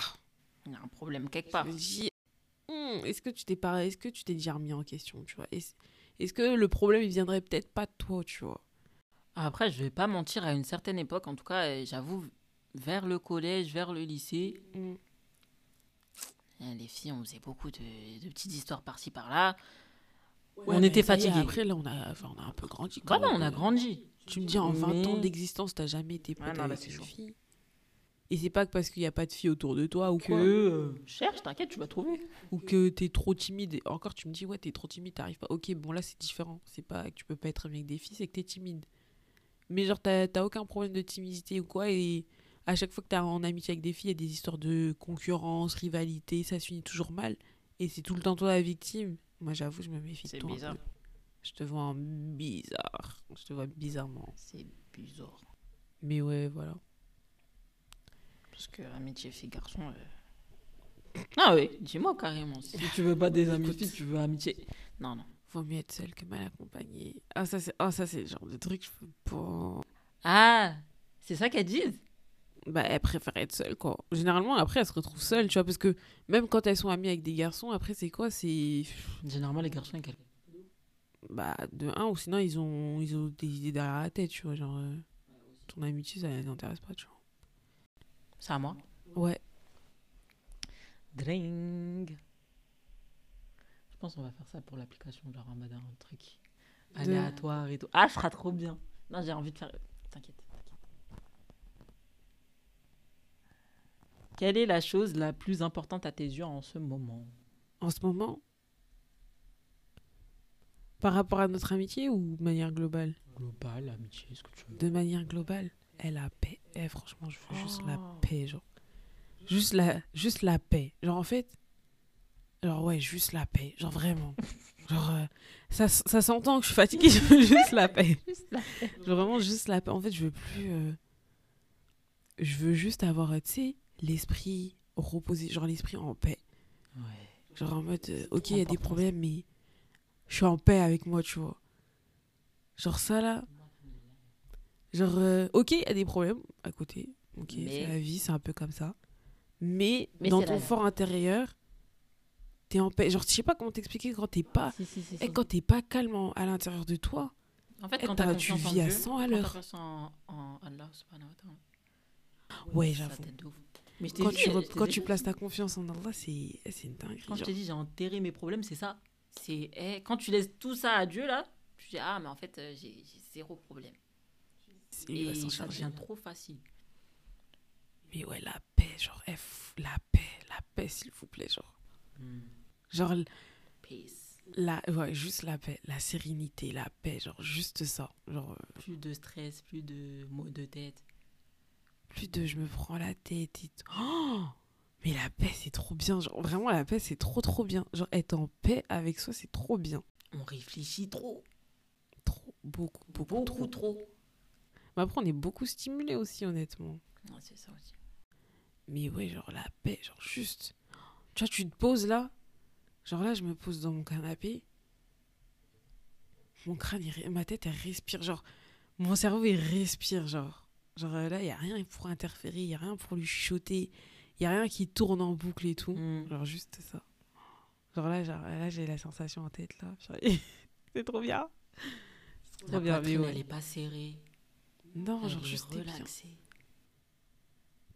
Il y a un problème quelque je part. me dis, Hmm, est-ce que tu t'es pas, est-ce que tu t'es déjà remis en question, tu vois? Est-ce que le problème, il viendrait peut-être pas de toi, tu vois? Après, je vais pas mentir, à une certaine époque, en tout cas, euh, j'avoue, vers le collège, vers le lycée, Hmm. les filles, on faisait beaucoup de, de petites histoires par-ci par-là. Ouais, on était fatigués. Après, là, on a, enfin, on a un peu grandi. quand Voilà, on a grandi. Tu me dis, en 20 ans d'existence, t'as jamais été pote Ah avec une fille. Et c'est pas que parce qu'il y a pas de filles autour de toi ou Que quoi. euh, cherche, t'inquiète, tu vas trouver. ou que t'es trop timide. Et encore, tu me dis, ouais, t'es trop timide, t'arrives pas. Ok, bon, là, c'est différent. C'est pas que tu peux pas être avec des filles, c'est que t'es timide. Mais genre, t'as aucun problème de timidité ou quoi. Et à chaque fois que t'es en amitié avec des filles, il y a des histoires de concurrence, rivalité, ça se finit toujours mal. Et c'est tout le temps toi la victime. Moi, j'avoue, je me méfie de C'est toi. un bizarre. Je te vois en bizarre. Je te vois bizarrement. C'est bizarre. Mais ouais, voilà. Parce que amitié fille-garçon. euh, Ah oui, dis-moi carrément. Si tu veux pas des amis filles, tu veux amitié. Non, non. Vaut mieux être seul que mal accompagné. Ah, ça, c'est ah, ça, c'est le genre de truc que je peux pas. Ah, c'est ça qu'elles disent? Bah, elles préfèrent être seules, quoi. Généralement, après, elles se retrouvent seules, tu vois, parce que même quand elles sont amies avec des garçons, après, c'est quoi? C'est. Généralement, les garçons, ils calculent. Bah, de un, ou sinon, ils ont, ils ont des idées derrière la tête, tu vois, genre. euh, ton amitié, ça les intéresse pas, tu vois. C'est à moi. Ouais. Dring. Je pense qu'on va faire ça pour l'application, genre en mode un truc De- aléatoire et tout. Ah, je ferai trop bien. Non, j'ai envie de faire. T'inquiète, t'inquiète. Quelle est la chose la plus importante à tes yeux en ce moment? En ce moment? Par rapport à notre amitié ou de manière globale? Global, amitié, ce que tu veux. De manière globale, elle a paix. Eh, franchement, je veux juste la Oh. paix, genre. Juste la, juste la paix. Genre, en fait, genre, ouais, juste la paix. Genre, vraiment. Genre, euh, ça, ça s'entend que je suis fatiguée, je veux juste la paix. Genre, vraiment, juste la paix. En fait, je veux plus. euh, Je veux juste avoir, euh, tu sais, l'esprit reposé, genre l'esprit en paix. Ouais. Genre, en mode, euh, ok, il y a des problèmes, mais je suis en paix avec moi, tu vois. Genre, ça là. Genre, euh, ok, il y a des problèmes à côté. Ok, Mais- c'est la vie, c'est un peu comme ça. Mais, Mais dans ton fort intérieur, t'es en paix. Genre, je sais pas comment t'expliquer quand t'es pas. Si, si, si, eh, si. quand t'es pas calme en- à l'intérieur de toi. En fait, eh, quand t'as- t'as tu vis à Dieu, 100 à quand l'heure. t'as confiance en, en Allah, subhanahu wa ta'ala, Ouais, ça j'avoue. Mais je t'ai Quand, dit, tu, je re- t'ai quand dit, tu places ta confiance en Allah, c'est eh, c'est une dinguerie. Quand je genre. te dis j'ai enterré mes problèmes, c'est ça. C'est quand tu laisses tout ça à Dieu là, tu dis ah mais en fait euh, j'ai j'ai zéro problème. Il Et va s'en ça devient trop facile. Mais ouais, la paix, genre, f- la paix, la paix, s'il vous plaît, genre. Genre, Peace. La, ouais, juste la paix, la sérénité, la paix, genre juste ça. Genre, euh, Plus de stress, plus de maux de tête. plus de je me prends la tête et tout. Oh mais la paix, c'est trop bien. Genre, vraiment, la paix, c'est trop, trop bien. Genre, être en paix avec soi, c'est trop bien. On réfléchit trop, Trop, beaucoup, beaucoup, beaucoup trop. trop. Mais après, on est beaucoup stimulé aussi, honnêtement. Ouais, c'est ça aussi. Mais ouais, genre, la paix, genre, juste. Tu vois, tu te poses là. Genre, là, je me pose dans mon canapé. Mon crâne, il ma tête, elle respire. Genre, mon cerveau, il respire, genre. Genre, euh, là, il n'y a rien pour interférer, il n'y a rien pour lui chuchoter. Il n'y a rien qui tourne en boucle et tout. Mm. Genre, juste ça. Genre, là, genre, là j'ai la sensation en tête, là. C'est trop bien. C'est trop La bien, mais poitrine, ouais. elle est pas serrée. Non, genre, juste, t'es bien.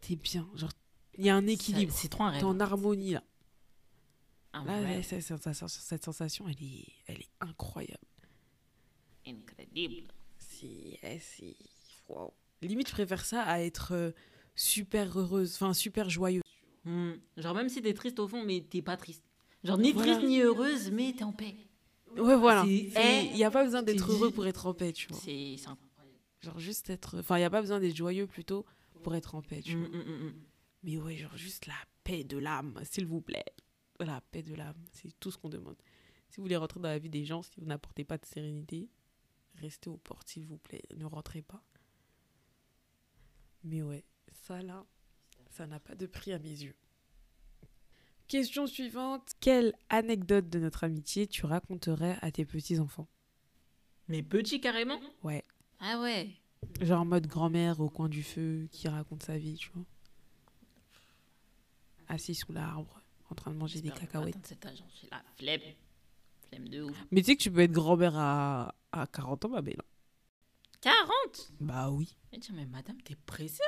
T'es bien. Genre, il y a un équilibre. C'est trop un T'es rêve. en harmonie, là. Un Là, là, rêve cette, sensation, cette sensation, elle est, elle est incroyable. incroyable. Si, eh, si, wow. Limite, je préfère ça à être euh, super heureuse, enfin super joyeuse. Hmm. Genre même si t'es triste au fond, mais t'es pas triste. Genre ni Voilà. triste ni heureuse, mais t'es en paix. Ouais, voilà. Il n'y a pas besoin d'être heureux pour être en paix, tu vois. C'est incroyable. Genre juste être... Enfin, il n'y a pas besoin d'être joyeux plutôt pour être en paix, tu vois. Mm, mm, mm. Mais ouais, genre juste la paix de l'âme, s'il vous plaît. La paix de l'âme, c'est tout ce qu'on demande. Si vous voulez rentrer dans la vie des gens, si vous n'apportez pas de sérénité, restez aux portes, s'il vous plaît. Ne rentrez pas. Mais ouais, ça là, ça n'a pas de prix à mes yeux. Question suivante. Quelle anecdote de notre amitié tu raconterais à tes petits-enfants? Mais petit carrément? Ouais. Ah ouais. Genre en mode grand-mère au coin du feu qui raconte sa vie, tu vois. Assis sous l'arbre, en train de manger des cacahuètes. cet hein. J'ai la flemme. Flemme de ouf. Mais tu sais que tu peux être grand-mère à, à 40 ans, ma belle. 40 Bah oui. Mais tiens, mais madame, t'es pressée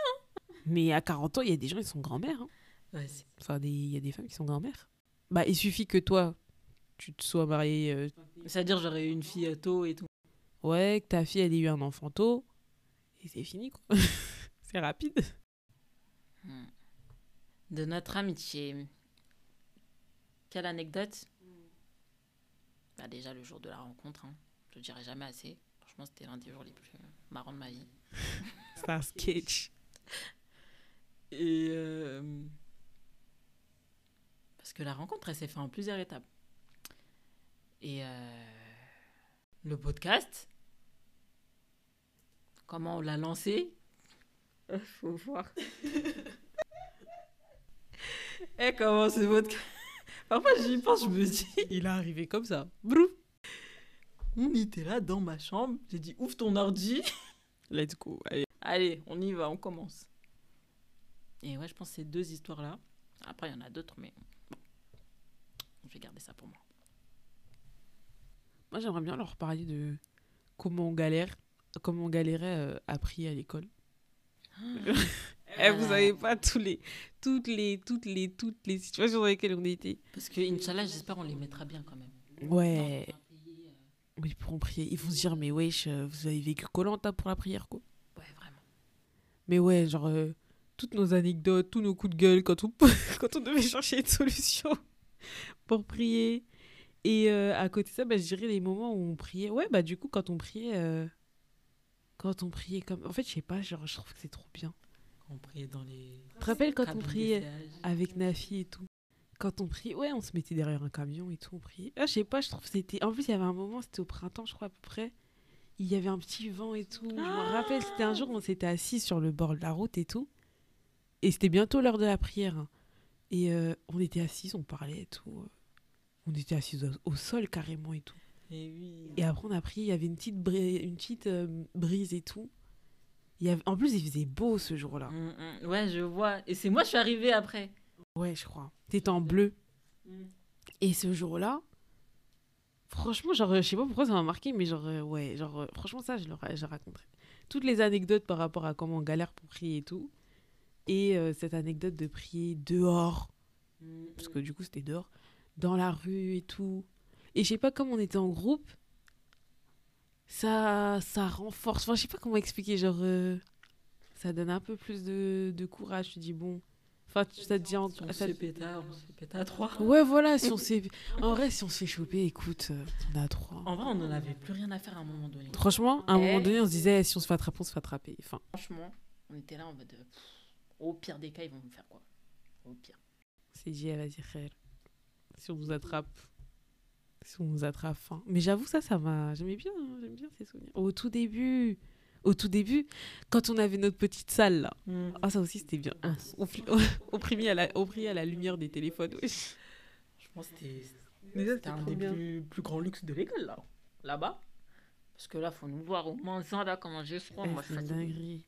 Mais à 40 ans, il y a des gens qui sont grand-mères. hein. Ouais, c'est- Enfin, des- il y a des femmes qui sont grand-mères. Bah, il suffit que toi, tu te sois mariée. euh, C'est-à-dire, j'aurais eu une fille euh, tôt et tout. Ouais, que ta fille, elle ait eu un enfant tôt. Et c'est fini, quoi. c'est rapide. Hmm. De notre amitié. Quelle anecdote? Bah déjà le jour de la rencontre, hein. je le dirai jamais assez. Franchement, c'était l'un des jours les plus marrants de ma vie. C'est un sketch. Et euh, parce que la rencontre, elle s'est faite en plusieurs étapes. Et euh, le podcast, comment on l'a lancé Faut voir. Et comment ce podcast Parfois, j'y pense, je me dis. Il est arrivé comme ça. Brou. On était là dans ma chambre. J'ai dit, ouvre ton ordi. Let's go. Allez. Allez, on y va, on commence. Et ouais, je pense que ces deux histoires-là. Après, il y en a d'autres, mais bon. Je vais garder ça pour moi. Moi, j'aimerais bien leur parler de comment on galère, comment on galérait euh, à prier à l'école. Eh, vous savez pas tous les, toutes les, toutes les, toutes les situations dans lesquelles on était. Parce que, Inch'Allah, j'espère on les mettra bien quand même. Ouais. Euh, Oui, ils pourront prier. Ils vont se dire, mais wesh, euh, vous avez vécu Colanta pour la prière, quoi. Ouais, vraiment. Mais ouais, genre, euh, toutes nos anecdotes, tous nos coups de gueule quand on, quand on devait chercher une solution pour prier. Et euh, à côté de ça, bah, je dirais les moments où on priait. Ouais, bah du coup, quand on priait. euh, Quand on priait comme. En fait, je sais pas, genre, je trouve que c'est trop bien. On priait dans les. Tu te rappelles quand on priait avec Nafi et tout? Quand on priait, ouais, on se mettait derrière un camion et tout, on priait. Ah, je sais pas, je trouve que c'était. En plus, il y avait un moment, c'était au printemps, je crois, à peu près. Il y avait un petit vent et tout. Je me rappelle, c'était un jour où on s'était assis sur le bord de la route et tout. Et c'était bientôt l'heure de la prière. hein. Et euh, on était assis, on parlait et tout. On était assis au, au sol carrément et tout. Et oui. Et après, on a pris, il y avait une petite, bri- une petite euh, brise et tout. Il y avait... En plus, il faisait beau ce jour-là. Mm, mm. Ouais, je vois. Et c'est moi, je suis arrivée après. Ouais, je crois. T'étais en bleu. Et ce jour-là, franchement, genre, je sais pas pourquoi ça m'a marqué, mais genre, euh, ouais, genre, euh, franchement, ça, je le, ra- je le raconterai. Toutes les anecdotes par rapport à comment on galère pour prier et tout. Et euh, cette anecdote de prier dehors, parce que du coup, c'était dehors, dans la rue et tout. Et je sais pas, comme on était en groupe, ça, ça renforce. Enfin, je sais pas comment expliquer, genre, euh, ça donne un peu plus de, de courage. Tu dis, bon. Enfin, tu- ça te dit en- Si on se ça- fait pétard, on se fait pétard à trois. Ouais, voilà, si on s'est... En vrai, si on se fait choper, écoute, euh, on a trois. En vrai, on n'en avait plus rien à faire à un moment donné. Franchement, à un Eh. moment donné, on se disait, si on se fait attraper, on se fait attraper. Enfin, Franchement, on était là en mode. pff, au pire des cas, ils vont nous faire quoi? Au pire. c'est dit, elle va dire, Khair, si on nous attrape, si on nous attrape, enfin. Mais j'avoue, ça, ça m'a... J'aimais bien, hein, j'aime bien ces souvenirs. Au tout début, au tout début, quand on avait notre petite salle, là. Ah, ça aussi, c'était bien. On, on, on priait à la, on priait à la lumière des téléphones, wesh. Je pense que c'était Mais ça, c'était un des plus, plus grands luxes de l'école, là. Là-bas. Parce que là, faut nous voir au moins ça, là, comment j'ai froid. Eh, Moi, je c'est dinguerie.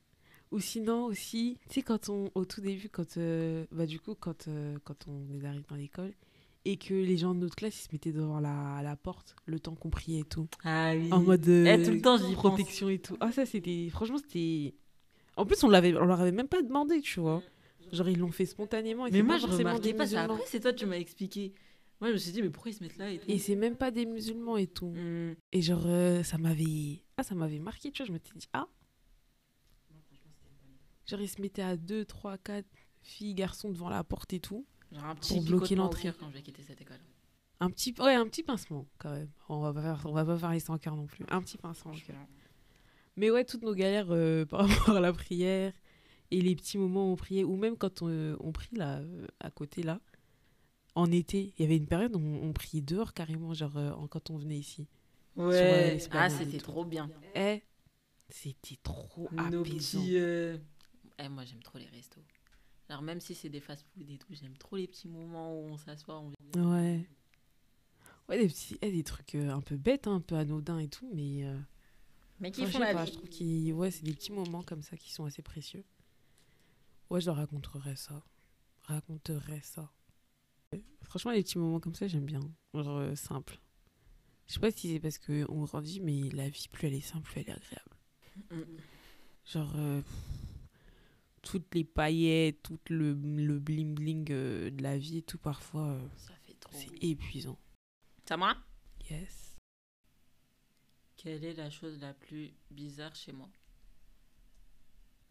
Ou sinon aussi, tu sais, quand on, au tout début, quand, euh, bah, du coup, quand, euh, quand on est arrivé dans l'école et que les gens de notre classe, ils se mettaient devant la, la porte le temps qu'on priait et tout. Ah oui. En mode euh, Eh, tout le temps, j'y pense. protection et tout. Ah, ça, c'était. Franchement, c'était. En plus, on, l'avait, on leur avait même pas demandé, tu vois. Genre, ils l'ont fait spontanément. et Mais moi, pas je remarquais pas ça. Après, c'est toi, tu m'as expliqué. Moi, je me suis dit, mais pourquoi ils se mettent là et tout Et c'est même pas des musulmans et tout. Hmm. Et genre, euh, ça m'avait. Ah, ça m'avait marqué, tu vois. Je m'étais dit, ah. Genre, ils se mettaient à 2, 3, 4 filles, garçons devant la porte et tout. Genre un petit Pour bloquer l'entrée. quand je vais quitter cette école. Un petit, ouais, un petit pincement, quand même. On va pas faire, on va pas faire les 100 cœurs non plus. Un petit pincement. Mais ouais, toutes nos galères euh, par rapport à la prière et les petits moments où on priait, ou même quand on, on prie là, euh, à côté là, en été, il y avait une période où on, on priait dehors carrément, genre euh, en- quand on venait ici. euh, Ouais. Ah, c'était trop bien. Eh, c'était trop Nos apaisant. petits. euh, Eh, moi, j'aime trop les restos. Alors, même si c'est des fast-food et tout, j'aime trop les petits moments où on s'assoit. On... Ouais. Ouais, des petits, eh, des trucs euh, un peu bêtes, hein, un peu anodins et tout, mais euh, Mais qui Enfin, font la pas, vie. je trouve qu'ils ouais, c'est des petits moments comme ça qui sont assez précieux. Ouais, je leur raconterai ça. Raconterai ça. Franchement, les petits moments comme ça, j'aime bien. Genre euh, simple. Je sais pas si c'est parce qu'on grandit, mais la vie, plus elle est simple, plus elle est agréable. Mm. Genre, euh, pff, toutes les paillettes, tout le, le bling bling euh, de la vie et tout, parfois, euh, Ça fait trop. c'est épuisant. Ça moi? Yes. Quelle est la chose la plus bizarre chez moi?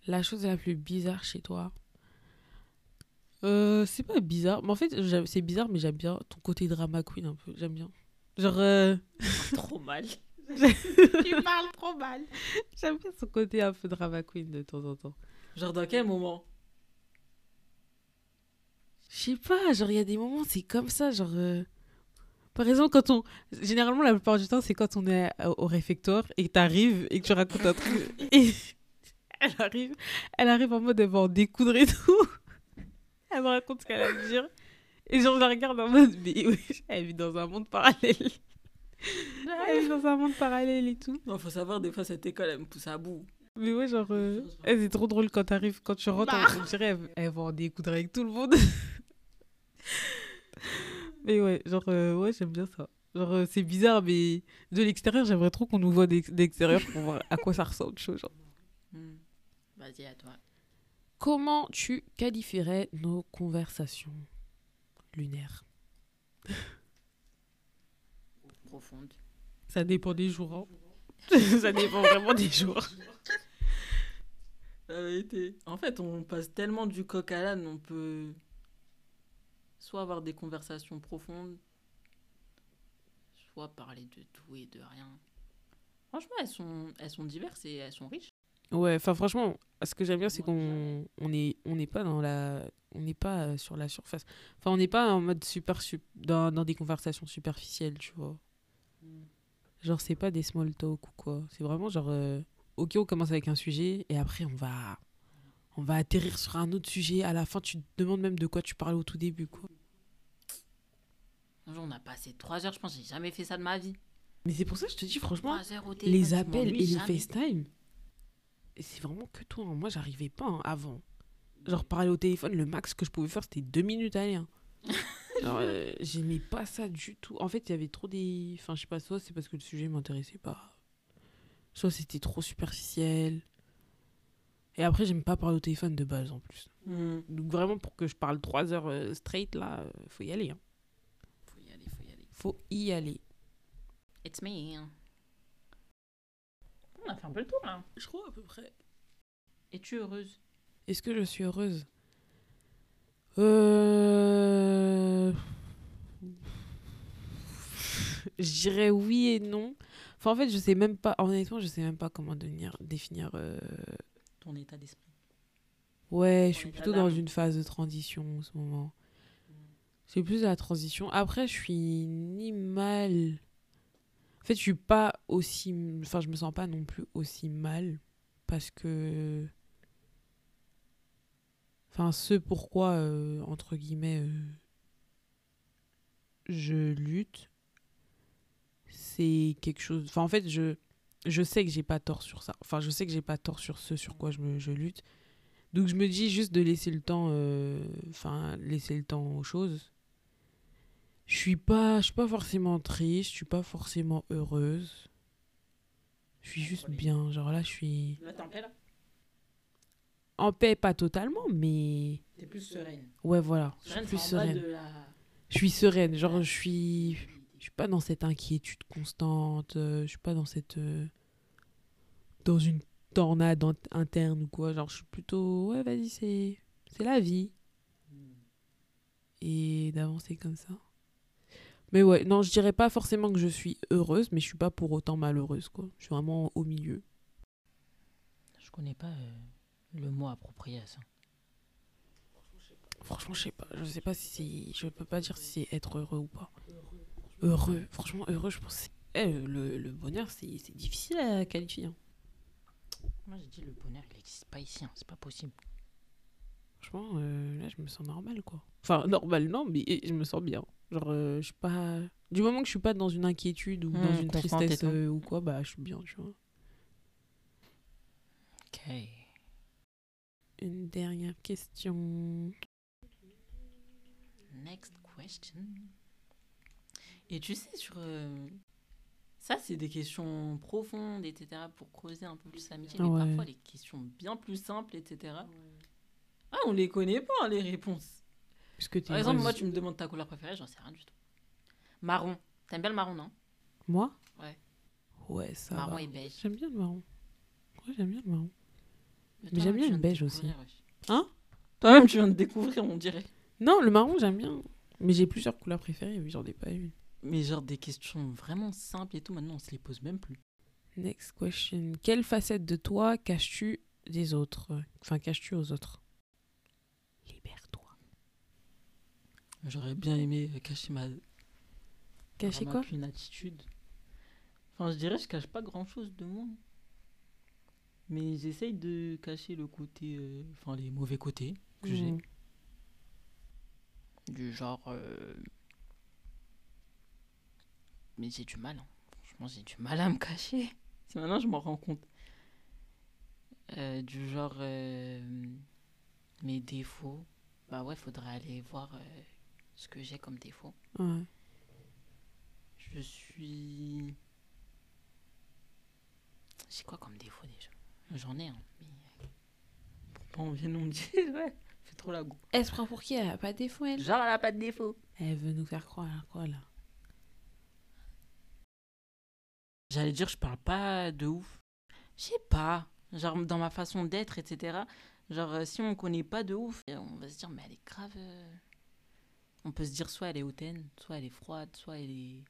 La chose la plus bizarre chez toi? Euh, C'est pas bizarre. Mais en fait, c'est bizarre, mais j'aime bien ton côté drama queen un peu. J'aime bien. Genre. euh, Trop mal. tu parles trop mal. J'aime bien son côté un peu drama queen de temps en temps. Genre, dans quel moment? Je sais pas, genre, il y a des moments, c'est comme ça. Genre. euh, Par exemple, quand on. Généralement, la plupart du temps, c'est quand on est au, réfectoire et que t'arrives et que tu racontes un truc. Et elle arrive, elle arrive en mode elle va en découdre et tout. Elle me raconte ce qu'elle a à dire. Et genre, je la regarde en mode, mais oui, elle vit dans un monde parallèle. Elle est dans un monde parallèle et tout. Non, faut savoir, des fois, cette école, elle me pousse à bout. Mais ouais, genre, euh, eh, c'est trop drôle quand t'arrives, quand tu rentres, Bah. on dirait, elle, elle va en découdre avec tout le monde. mais ouais, genre, euh, ouais, j'aime bien ça. Genre, euh, c'est bizarre, mais de l'extérieur, j'aimerais trop qu'on nous voit d'ex- d'extérieur pour voir à quoi ça ressemble, chaud, genre. Hmm. Vas-y, à toi. Comment tu qualifierais nos conversations lunaires? Profonde. Ça dépend des jours. hein. ça dépend vraiment des jours. La vérité. En fait, on passe tellement du coq à l'âne, on peut soit avoir des conversations profondes, soit parler de tout et de rien. Franchement, elles sont, elles sont diverses et elles sont riches. Ouais, enfin franchement, ce que j'aime bien, c'est qu'on on est on n'est pas dans la on n'est pas euh, sur la surface. Enfin, on n'est pas en mode super sup- dans, dans des conversations superficielles, tu vois. Genre c'est pas des small talk ou quoi. C'est vraiment genre euh, OK, on commence avec un sujet et après on va on va atterrir sur un autre sujet. À la fin, tu te demandes même de quoi tu parlais au tout début, quoi. Un jour, on a passé trois heures, je pense, j'ai jamais fait ça de ma vie. Mais c'est pour ça que je te dis franchement, les appels et les. FaceTime, c'est vraiment que toi. hein. Moi, j'arrivais pas hein, avant. Genre, parler au téléphone, le max que je pouvais faire, c'était deux minutes à rien. Euh, j'aimais pas ça du tout. En fait, il y avait trop des. Enfin, je sais pas, soit c'est parce que le sujet m'intéressait pas. Soit c'était trop superficiel. Et après, j'aime pas parler au téléphone de base en plus. Hmm. Donc, vraiment, pour que je parle trois heures euh, straight, là, euh, faut y aller. hein. Faut y aller, faut y aller. Faut y aller. It's me. On a fait un peu le tour là. Je crois à peu près. Es-tu heureuse? Est-ce que je suis heureuse? Euh... Je dirais oui et non. Enfin, en fait, je sais même pas, honnêtement, je sais même pas comment devenir, définir. euh, Ton état d'esprit. Ouais, je suis plutôt dans une phase de transition en ce moment. C'est plus la transition. Après, je suis ni mal. En fait, je suis pas aussi. Enfin, je me sens pas non plus aussi mal. Parce que. Enfin, ce pourquoi, euh, entre guillemets, euh, je lutte, c'est quelque chose. Enfin, en fait, je, je sais que j'ai pas tort sur ça. Enfin, je sais que j'ai pas tort sur ce sur quoi je, me, je lutte. Donc, je me dis juste de laisser le temps. euh, Enfin, laisser le temps aux choses. Je suis pas, je suis pas forcément triste, je suis pas forcément heureuse. Je suis juste bien. Genre là, je suis en paix, pas totalement, mais T'es plus sereine. ouais, voilà. Je suis Sereine, plus la. Je suis sereine. Genre, je suis, je suis pas dans cette inquiétude constante. euh, je suis pas dans cette, euh, dans une tornade int- interne ou quoi. Genre, je suis plutôt, ouais, vas-y, c'est, c'est la vie. Et d'avancer comme ça. Mais ouais, non, je dirais pas forcément que je suis heureuse, mais je suis pas pour autant malheureuse, quoi. Je suis vraiment au milieu. Je connais pas euh, le mot approprié à ça. Franchement, je sais pas. Je sais pas si c'est. Je peux pas dire si c'est être heureux ou pas. Heureux. Franchement, heureux, je pense. que c'est- Eh, le, le bonheur, c'est c'est difficile à qualifier. hein. Moi, j'ai dit le bonheur, il n'existe pas ici, hein, c'est pas possible. Franchement, euh, là, je me sens normal, quoi. Enfin, normal, non, mais je me sens bien. Genre, euh, je suis pas. Du moment que je suis pas dans une inquiétude ou dans Hmm, une tristesse euh, ou quoi, bah, je suis bien, tu vois. Ok. Une dernière question. Next question. Et tu sais, sur. euh, Ça, c'est des questions profondes, etc., pour creuser un peu plus l'amitié. Mais Ouais. parfois, les questions bien plus simples, etc. Ah, on les connaît pas, les réponses. Que Par exemple, moi, tu me demandes ta couleur préférée, j'en sais rien du tout. Marron. T'aimes bien le marron, non? Moi? Ouais. Ouais, ça Marron va. et beige. J'aime bien le marron. Ouais, j'aime bien le marron. Mais j'aime bien de beige aussi. Hein? Toi-même, tu viens de découvrir, on dirait. Non, le marron, j'aime bien. Mais j'ai plusieurs couleurs préférées, mais j'en ai pas une. Mais genre des questions vraiment simples et tout, maintenant, on se les pose même plus. Next question. Quelle facette de toi caches-tu des autres? Enfin, caches-tu aux autres? Libère-toi. J'aurais bien aimé euh, cacher ma. Cacher vraiment quoi? qu'une attitude. Enfin, je dirais, je cache pas grand chose de moi. Mais j'essaye de cacher le côté. euh, Enfin, les mauvais côtés que j'ai. Mhm. Du genre. euh, mais j'ai du mal. hein. Franchement, j'ai du mal à me cacher. C'est maintenant que je m'en rends compte. Euh, du genre, euh, mes défauts. Bah ouais, faudrait aller voir euh, ce que j'ai comme défaut. Ouais. Je suis. J'ai quoi comme défaut déjà? J'en ai, hein. Mais. Pour pas on vienne nous me dire, ouais, fais trop la goût. Elle se prend pour qui? Elle a pas de défaut, elle? Genre, elle a pas de défaut. Elle veut nous faire croire à quoi, là J'allais dire, je parle pas de ouf. Je sais pas. Genre, dans ma façon d'être, etc. Genre, euh, si on connaît pas de ouf, euh, on va se dire, mais elle est grave. euh. On peut se dire, soit elle est hautaine, soit elle est froide, soit elle est.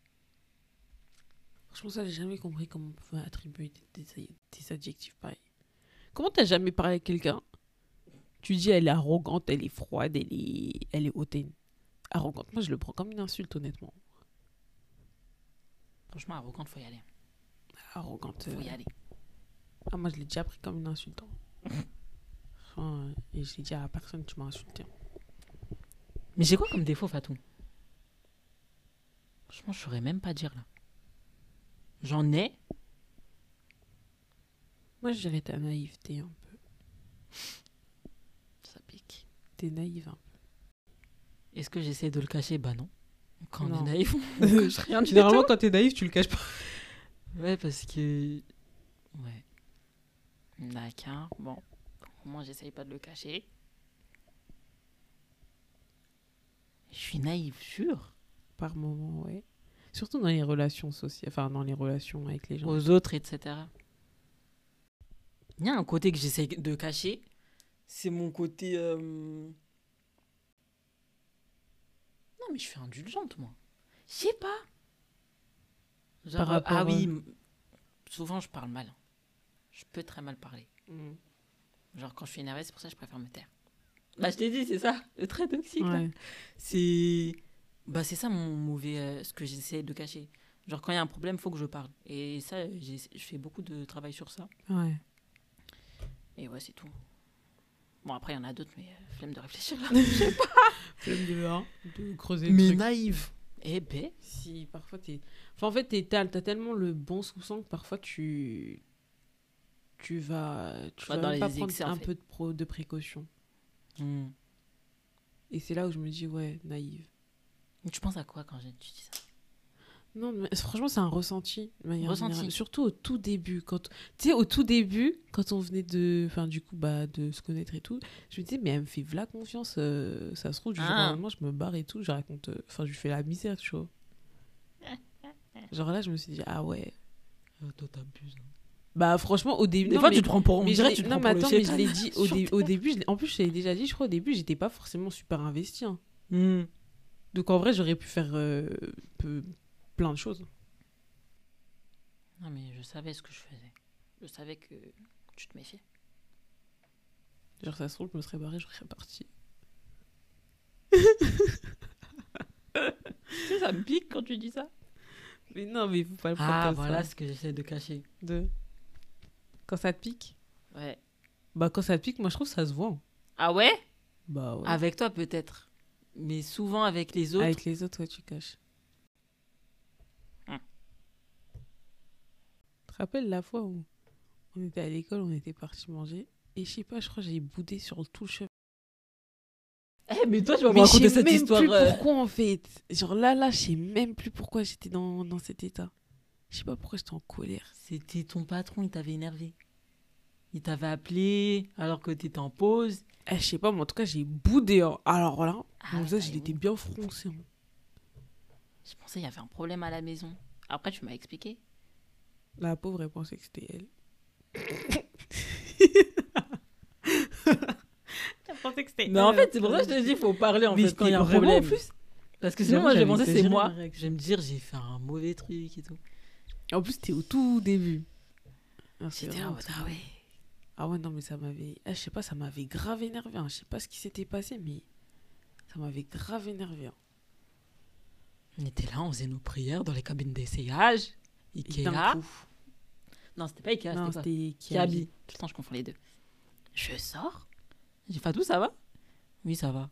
Franchement, ça, j'ai jamais compris comment on pouvait attribuer des, des- des adjectifs pareils. Comment t'as jamais parlé à quelqu'un? Tu dis elle est arrogante, elle est froide, elle est, elle est hautaine. Arrogante, moi je le prends comme une insulte, honnêtement. Franchement, arrogante, faut y aller. Arrogante. Faut y euh, aller. Ah, moi je l'ai déjà pris comme une insulte. hein. Enfin, et je l'ai dit à personne, tu m'as insulté. Mais j'ai quoi comme défaut, Fatou? Franchement, je saurais même pas dire là. J'en ai. Moi je dirais ta naïveté un peu. Ça pique. T'es naïve un Est-ce que j'essaie de le cacher? Bah non. Quand on est naïf, on peu. cache rien Généralement quand t'es naïve, tu le caches pas. Ouais, parce que. Ouais. D'accord. Bon. Au moins, j'essaye pas de le cacher. Je suis naïve, sûr. Par moment, ouais. Surtout dans les relations sociales, enfin dans les relations avec les gens. Aux autres, etc. Il y a un côté que j'essaye de cacher. C'est mon côté. euh, Non, mais je suis indulgente, moi. Je sais pas. Genre, Par euh, rapport ah à- oui, m- souvent je parle mal. Je peux très mal parler. Mm. Genre, quand je suis énervée, c'est pour ça que je préfère me taire. Bah, je t'ai dit, c'est ça, le trait toxique. Ouais. C'est. Bah, c'est ça mon mauvais. euh, ce que j'essaie de cacher. Genre, quand il y a un problème, il faut que je parle. Et ça, je fais beaucoup de travail sur ça. Ouais. Et ouais, c'est tout. Bon, après, il y en a d'autres, mais euh, flemme de réfléchir là. Flemme de, hein, de creuser mais naïve. Eh ben. Si, parfois t'es. Enfin, en fait, t'es- t'as t'as tellement le bon soupçon que parfois tu. Tu vas. Tu Vas vas dans même les pas prendre excès, en un fait. peu de, pro, de précaution. hmm. Et c'est là où je me dis, ouais, naïve. Tu penses à quoi quand j'ai- tu dis ça? Non, mais franchement, c'est un ressenti. de manière Ressenti. générale. Surtout au tout début. Quand... Tu sais, au tout début, quand on venait de. Enfin, du coup, bah, de se connaître et tout, je me disais, mais elle me fait v'là confiance. euh, ça se trouve, du jour Ah. lendemain, je me barre et tout. Je raconte. euh, Enfin, je lui fais la misère, tu vois. Genre là, je me suis dit, ah ouais. Euh, Toi, t'abuses. hein. Bah, franchement, au début. Des fois, mais- tu te prends pour. Mais je tu te non, prends mais pour attends, mais je l'ai dit au, dé- au début. je en plus, je l'ai déjà dit, je crois, au début, j'étais pas forcément super investi. hein. Hmm. Donc en vrai, j'aurais pu faire euh, peu- plein de choses. Non, mais je savais ce que je faisais. Je savais que tu te méfiais. Genre, ça se trouve, je me serais barrée, je serais. Tu sais, ça me pique quand tu dis ça. Mais non, mais il faut pas le prendre Ah, voilà ça. ce que j'essaie de cacher. De... Quand ça te pique? Ouais. Bah, quand ça te pique, moi, je trouve que ça se voit. hein. Ah ouais? Bah ouais. Avec toi, peut-être. Mais souvent, avec les autres. Avec les autres, ouais, tu caches. Hum. Rappelles la fois où on était à l'école, on était parti manger Et je sais pas, je crois que j'ai boudé sur tout le chemin. Eh, mais toi, tu vas me Mais je raconter sais cette même histoire. plus euh, pourquoi en fait. Genre là, là, je sais même plus pourquoi j'étais dans, dans cet état. Je sais pas pourquoi j'étais en colère. C'était ton patron, il t'avait énervé. Il t'avait appelé alors que t'étais en pause. Eh, je sais pas, mais en tout cas, j'ai boudé. hein. Alors là, Ah mon visage, il était bien froncé. hein. Je pensais qu'il y avait un problème à la maison. Après, tu m'as expliqué. La pauvre, elle pensait que c'était elle. elle pensait que c'était Mais en fait, c'est pour ça que je te dis, il faut parler en Mais fait quand il y a un problème. en plus. Parce que sinon, moi, je vais j'avais penser c'est moi. Je vais me dire, j'ai fait un mauvais truc et tout. En plus, c'était au tout début. Ah, J'étais là, ah ouais. Ah ouais, non, mais ça m'avait. Ah, je sais pas, ça m'avait grave énervé. hein. Je sais pas ce qui s'était passé, mais ça m'avait grave énervé. hein. On était là, on faisait nos prières dans les cabines d'essayage. Et Ikea. d'un coup. Non, c'était pas Ikea, Non, c'était c'était Kiabi. Tout le temps, je confonds les deux. Je sors. J'ai fait tout, ça va? Oui, ça va.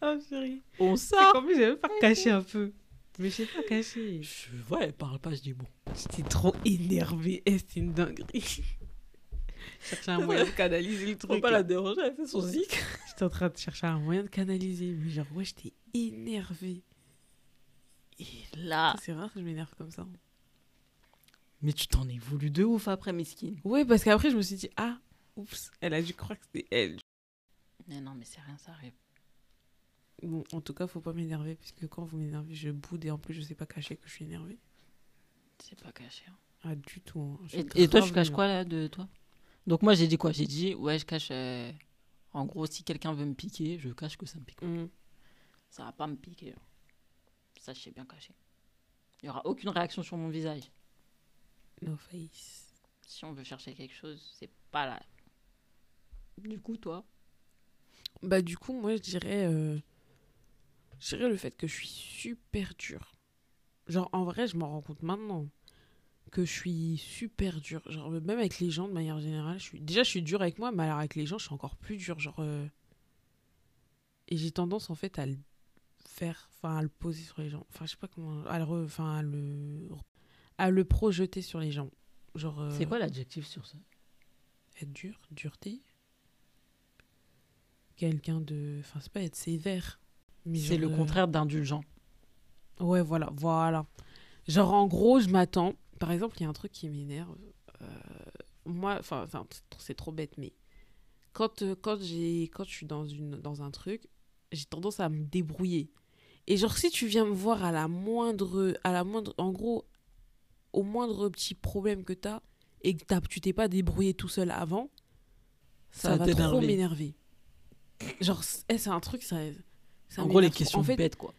Ah, chérie. On sort. comme j'avais pas caché un peu. Mais je sais pas caché. Je... Ouais, parle pas, je dis bon. J'étais trop énervée. Eh, c'est une dinguerie. cherchais un moyen de canaliser le Faut truc. pas la déranger, elle fait son zik. J'étais en train de chercher un moyen de canaliser. Mais genre, ouais, j'étais énervée. Et là. C'est rare que je m'énerve comme ça. Mais tu t'en es voulu de ouf après, Miskine. Ouais, parce qu'après, je me suis dit, ah, oups, elle a dû croire que c'était elle. Mais non, mais c'est rien, ça arrive. Bon, en tout cas, faut pas m'énerver, puisque quand vous m'énervez, je boude et en plus, je sais pas cacher que je suis énervée. C'est pas caché. hein. Ah, du tout. hein. Et, et toi, tu caches quoi là de toi? Donc, moi, j'ai dit quoi? J'ai dit, ouais, je cache. euh, En gros, si quelqu'un veut me piquer, je cache que ça me pique. Hum. Ça va pas me piquer. hein. Ça, je sais bien cacher. Il y aura aucune réaction sur mon visage. No face. Si on veut chercher quelque chose, c'est pas là. Du coup, toi? Bah, du coup, moi, je dirais. euh, Je dirais le fait que je suis super dure. Genre, en vrai, je m'en rends compte maintenant. Que je suis super dure. Genre, même avec les gens, de manière générale, je suis. Déjà, je suis dure avec moi, mais alors avec les gens, je suis encore plus dure. Genre. euh, Et j'ai tendance, en fait, à le faire. Enfin, à le poser sur les gens. Enfin, je sais pas comment. À le. Enfin, à le. À le projeter sur les gens. Genre. euh, C'est quoi l'adjectif sur ça? Être dur, dureté. Quelqu'un de. Enfin, c'est pas être sévère. C'est le euh, contraire d'indulgent. Ouais, voilà, voilà. Genre, en gros, je m'attends. Par exemple, il y a un truc qui m'énerve. Euh, moi, enfin, c'est trop- bête, mais quand, quand, j'ai, quand je suis dans, une, dans un truc, j'ai tendance à me débrouiller. Et genre, si tu viens me voir à la moindre. À la moindre en gros, au moindre petit problème que t'as et que t'as, tu t'es pas débrouillé tout seul avant, ça, Ça va trop m'énerver. Genre, c'est eh, c'est un truc, ça. ça en gros, les questions En fait, bêtes, quoi.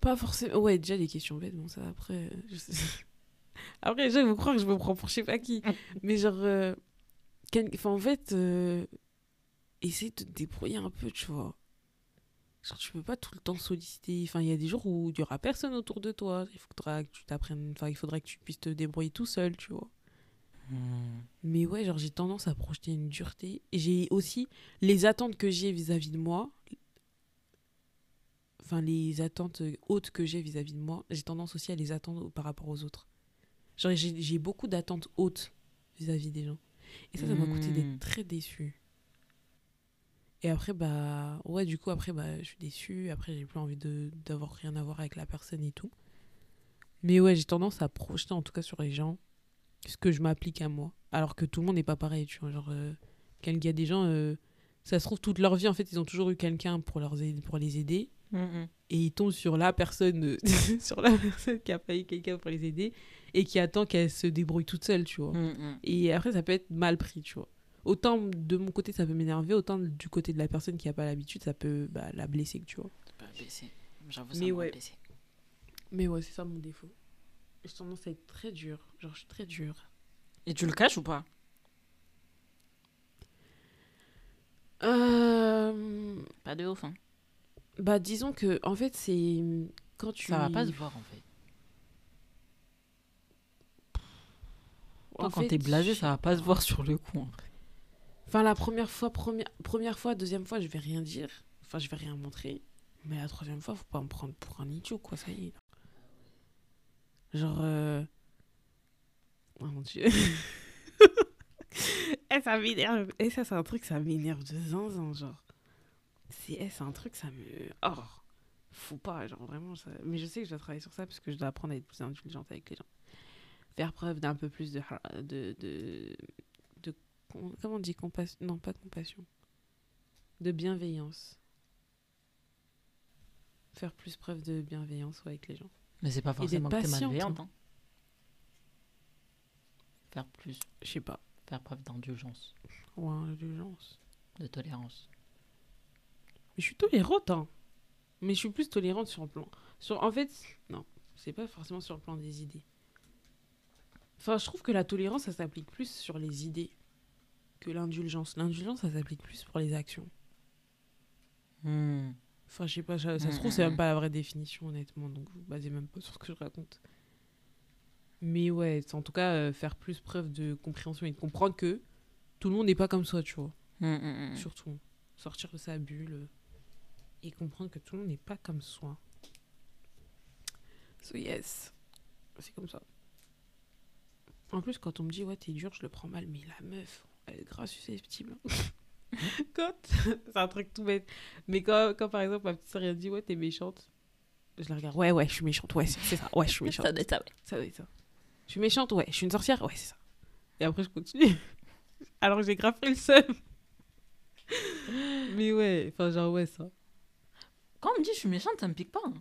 pas forcément. Ouais, déjà les questions bêtes, bon, ça après. euh, je sais- Après, les gens vont croire que je me prends pour je sais pas qui. Mais genre. euh, Enfin, en fait, euh, essaye de te débrouiller un peu, tu vois. Genre, tu peux pas tout le temps solliciter. Enfin, il y a des jours où il y aura personne autour de toi. Il faudra que tu t'apprennes. Enfin, il faudrait que tu puisses te débrouiller tout seul, tu vois. Hmm. Mais ouais, genre, j'ai tendance à projeter une dureté. Et j'ai aussi les attentes que j'ai vis-à-vis de moi. Enfin, les attentes hautes que j'ai vis-à-vis de moi. J'ai tendance aussi à les attendre par rapport aux autres. Genre, j'ai beaucoup d'attentes hautes vis-à-vis des gens. Et ça, ça m'a coûté d'être très déçue. Et après, bah, ouais, du coup, après, bah, je suis déçue. Après, j'ai plus envie d'avoir rien à voir avec la personne et tout. Mais ouais, j'ai tendance à projeter, en tout cas, sur les gens, ce que je m'applique à moi. Alors que tout le monde n'est pas pareil, tu vois. Genre, euh, quel- il y a des gens, euh, ça se trouve, toute leur vie, en fait, ils ont toujours eu quelqu'un pour, aider- pour les aider. Hmm, Et ils tombent sur la personne, sur la personne qui a pas eu quelqu'un pour les aider et qui attend qu'elle se débrouille toute seule, tu vois. hmm. Et après, ça peut être mal pris, tu vois. Autant de mon côté, ça peut m'énerver, autant du côté de la personne qui a pas l'habitude, ça peut bah, la blesser, tu vois. Pas blessé. J'avoue, ça Mais m'a ouais. blessé. Mais ouais, c'est ça mon défaut. J'ai tendance à être très dure. Genre, je suis très dure. Et tu le caches ou pas? Euh, Pas de ouf, hein. bah, disons que, en fait, c'est quand tu. Ça va pas se voir, en fait. Toi, En quand fait, t'es blasé, ça va pas se voir sur le coup. en vrai. Enfin, la première fois, première, première fois, deuxième fois, je vais rien dire. Enfin, je vais rien montrer. Mais la troisième fois, faut pas me prendre pour un idiot, quoi, ça y est. Genre. euh, Oh mon dieu. Eh, ça m'énerve. Et ça, c'est un truc, ça m'énerve de zinzin, genre. C'est eh, un truc, ça me. Oh, faut pas, genre vraiment. Mais je sais que je dois travailler sur ça parce que je dois apprendre à être plus indulgente avec les gens. Faire preuve d'un peu plus de. de, comment on dit compassion Non, pas de compassion. De bienveillance. Faire plus preuve de bienveillance ouais, avec les gens. Mais c'est pas forcément que t'es malveillante. hein. Faire plus, Je sais pas. faire preuve d'indulgence, Ouais, indulgence. de tolérance. Mais je suis tolérante, hein. Mais je suis plus tolérante sur le plan. Sur, en fait, non, c'est pas forcément sur le plan des idées. Enfin, je trouve que la tolérance, ça s'applique plus sur les idées que l'indulgence. L'indulgence, ça s'applique plus pour les actions. Hmm. Enfin, je sais pas, ça, ça se trouve, mm, c'est même pas la vraie définition, honnêtement. Donc, vous basez même pas sur ce que je raconte. Mais ouais, c'est en tout cas, euh, faire plus preuve de compréhension et de comprendre que tout le monde n'est pas comme soi, tu vois. Hmm, hmm, hmm. Surtout. Sortir de sa bulle. euh, et comprendre que tout le monde n'est pas comme soi. So yes, c'est comme ça. En plus, quand on me dit ouais t'es dur, je le prends mal, mais la meuf, elle est grave susceptible. quand? C'est un truc tout bête, mais quand, quand par exemple ma petite sœur elle dit ouais t'es méchante, je la regarde ouais ouais je suis méchante, ouais c'est ça, ouais je suis méchante. Ça doit être ça, ouais. Ça doit être ça. Je suis méchante, ouais. Je suis une sorcière, ouais, c'est ça. Et après, je continue. Alors que j'ai grave pris le seum. Mais ouais, enfin, genre, ouais, ça. Quand on me dit je suis méchante, ça me pique pas. hein.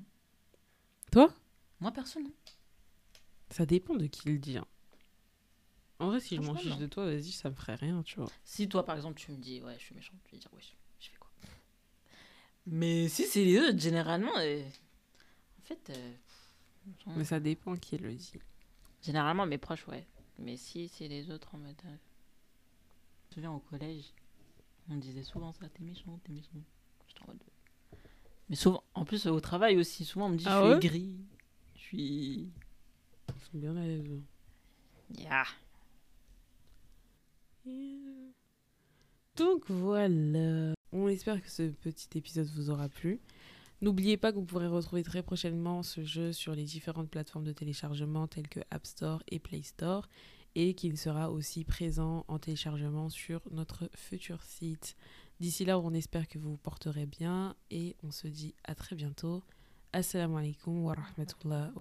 Toi? Moi, personne. hein. Ça dépend de qui le dit. hein. En vrai, si je m'en fiche de toi, vas-y, ça me ferait rien, tu vois. Si toi, par exemple, tu me dis ouais, je suis méchante, je vais dire ouais, je, fais quoi? Mais si c'est les autres, généralement, euh, en fait, euh, Mais ça dépend qui le dit. généralement mes proches, ouais. Mais si c'est les autres en mode. euh, Je me souviens au collège, on disait souvent ça, t'es méchant, t'es méchant. J'étais en mode. Mais souvent, en plus au travail aussi, souvent on me dit Ah je ouais? suis gris, je suis. Ils sont bien à l'aise. eux. Yeah. Donc voilà. On espère que ce petit épisode vous aura plu. N'oubliez pas que vous pourrez retrouver très prochainement ce jeu sur les différentes plateformes de téléchargement telles que App Store et Play Store et qu'il sera aussi présent en téléchargement sur notre futur site. D'ici là, on espère que vous vous porterez bien et on se dit à très bientôt. Assalamu alaikum wa rahmatullah.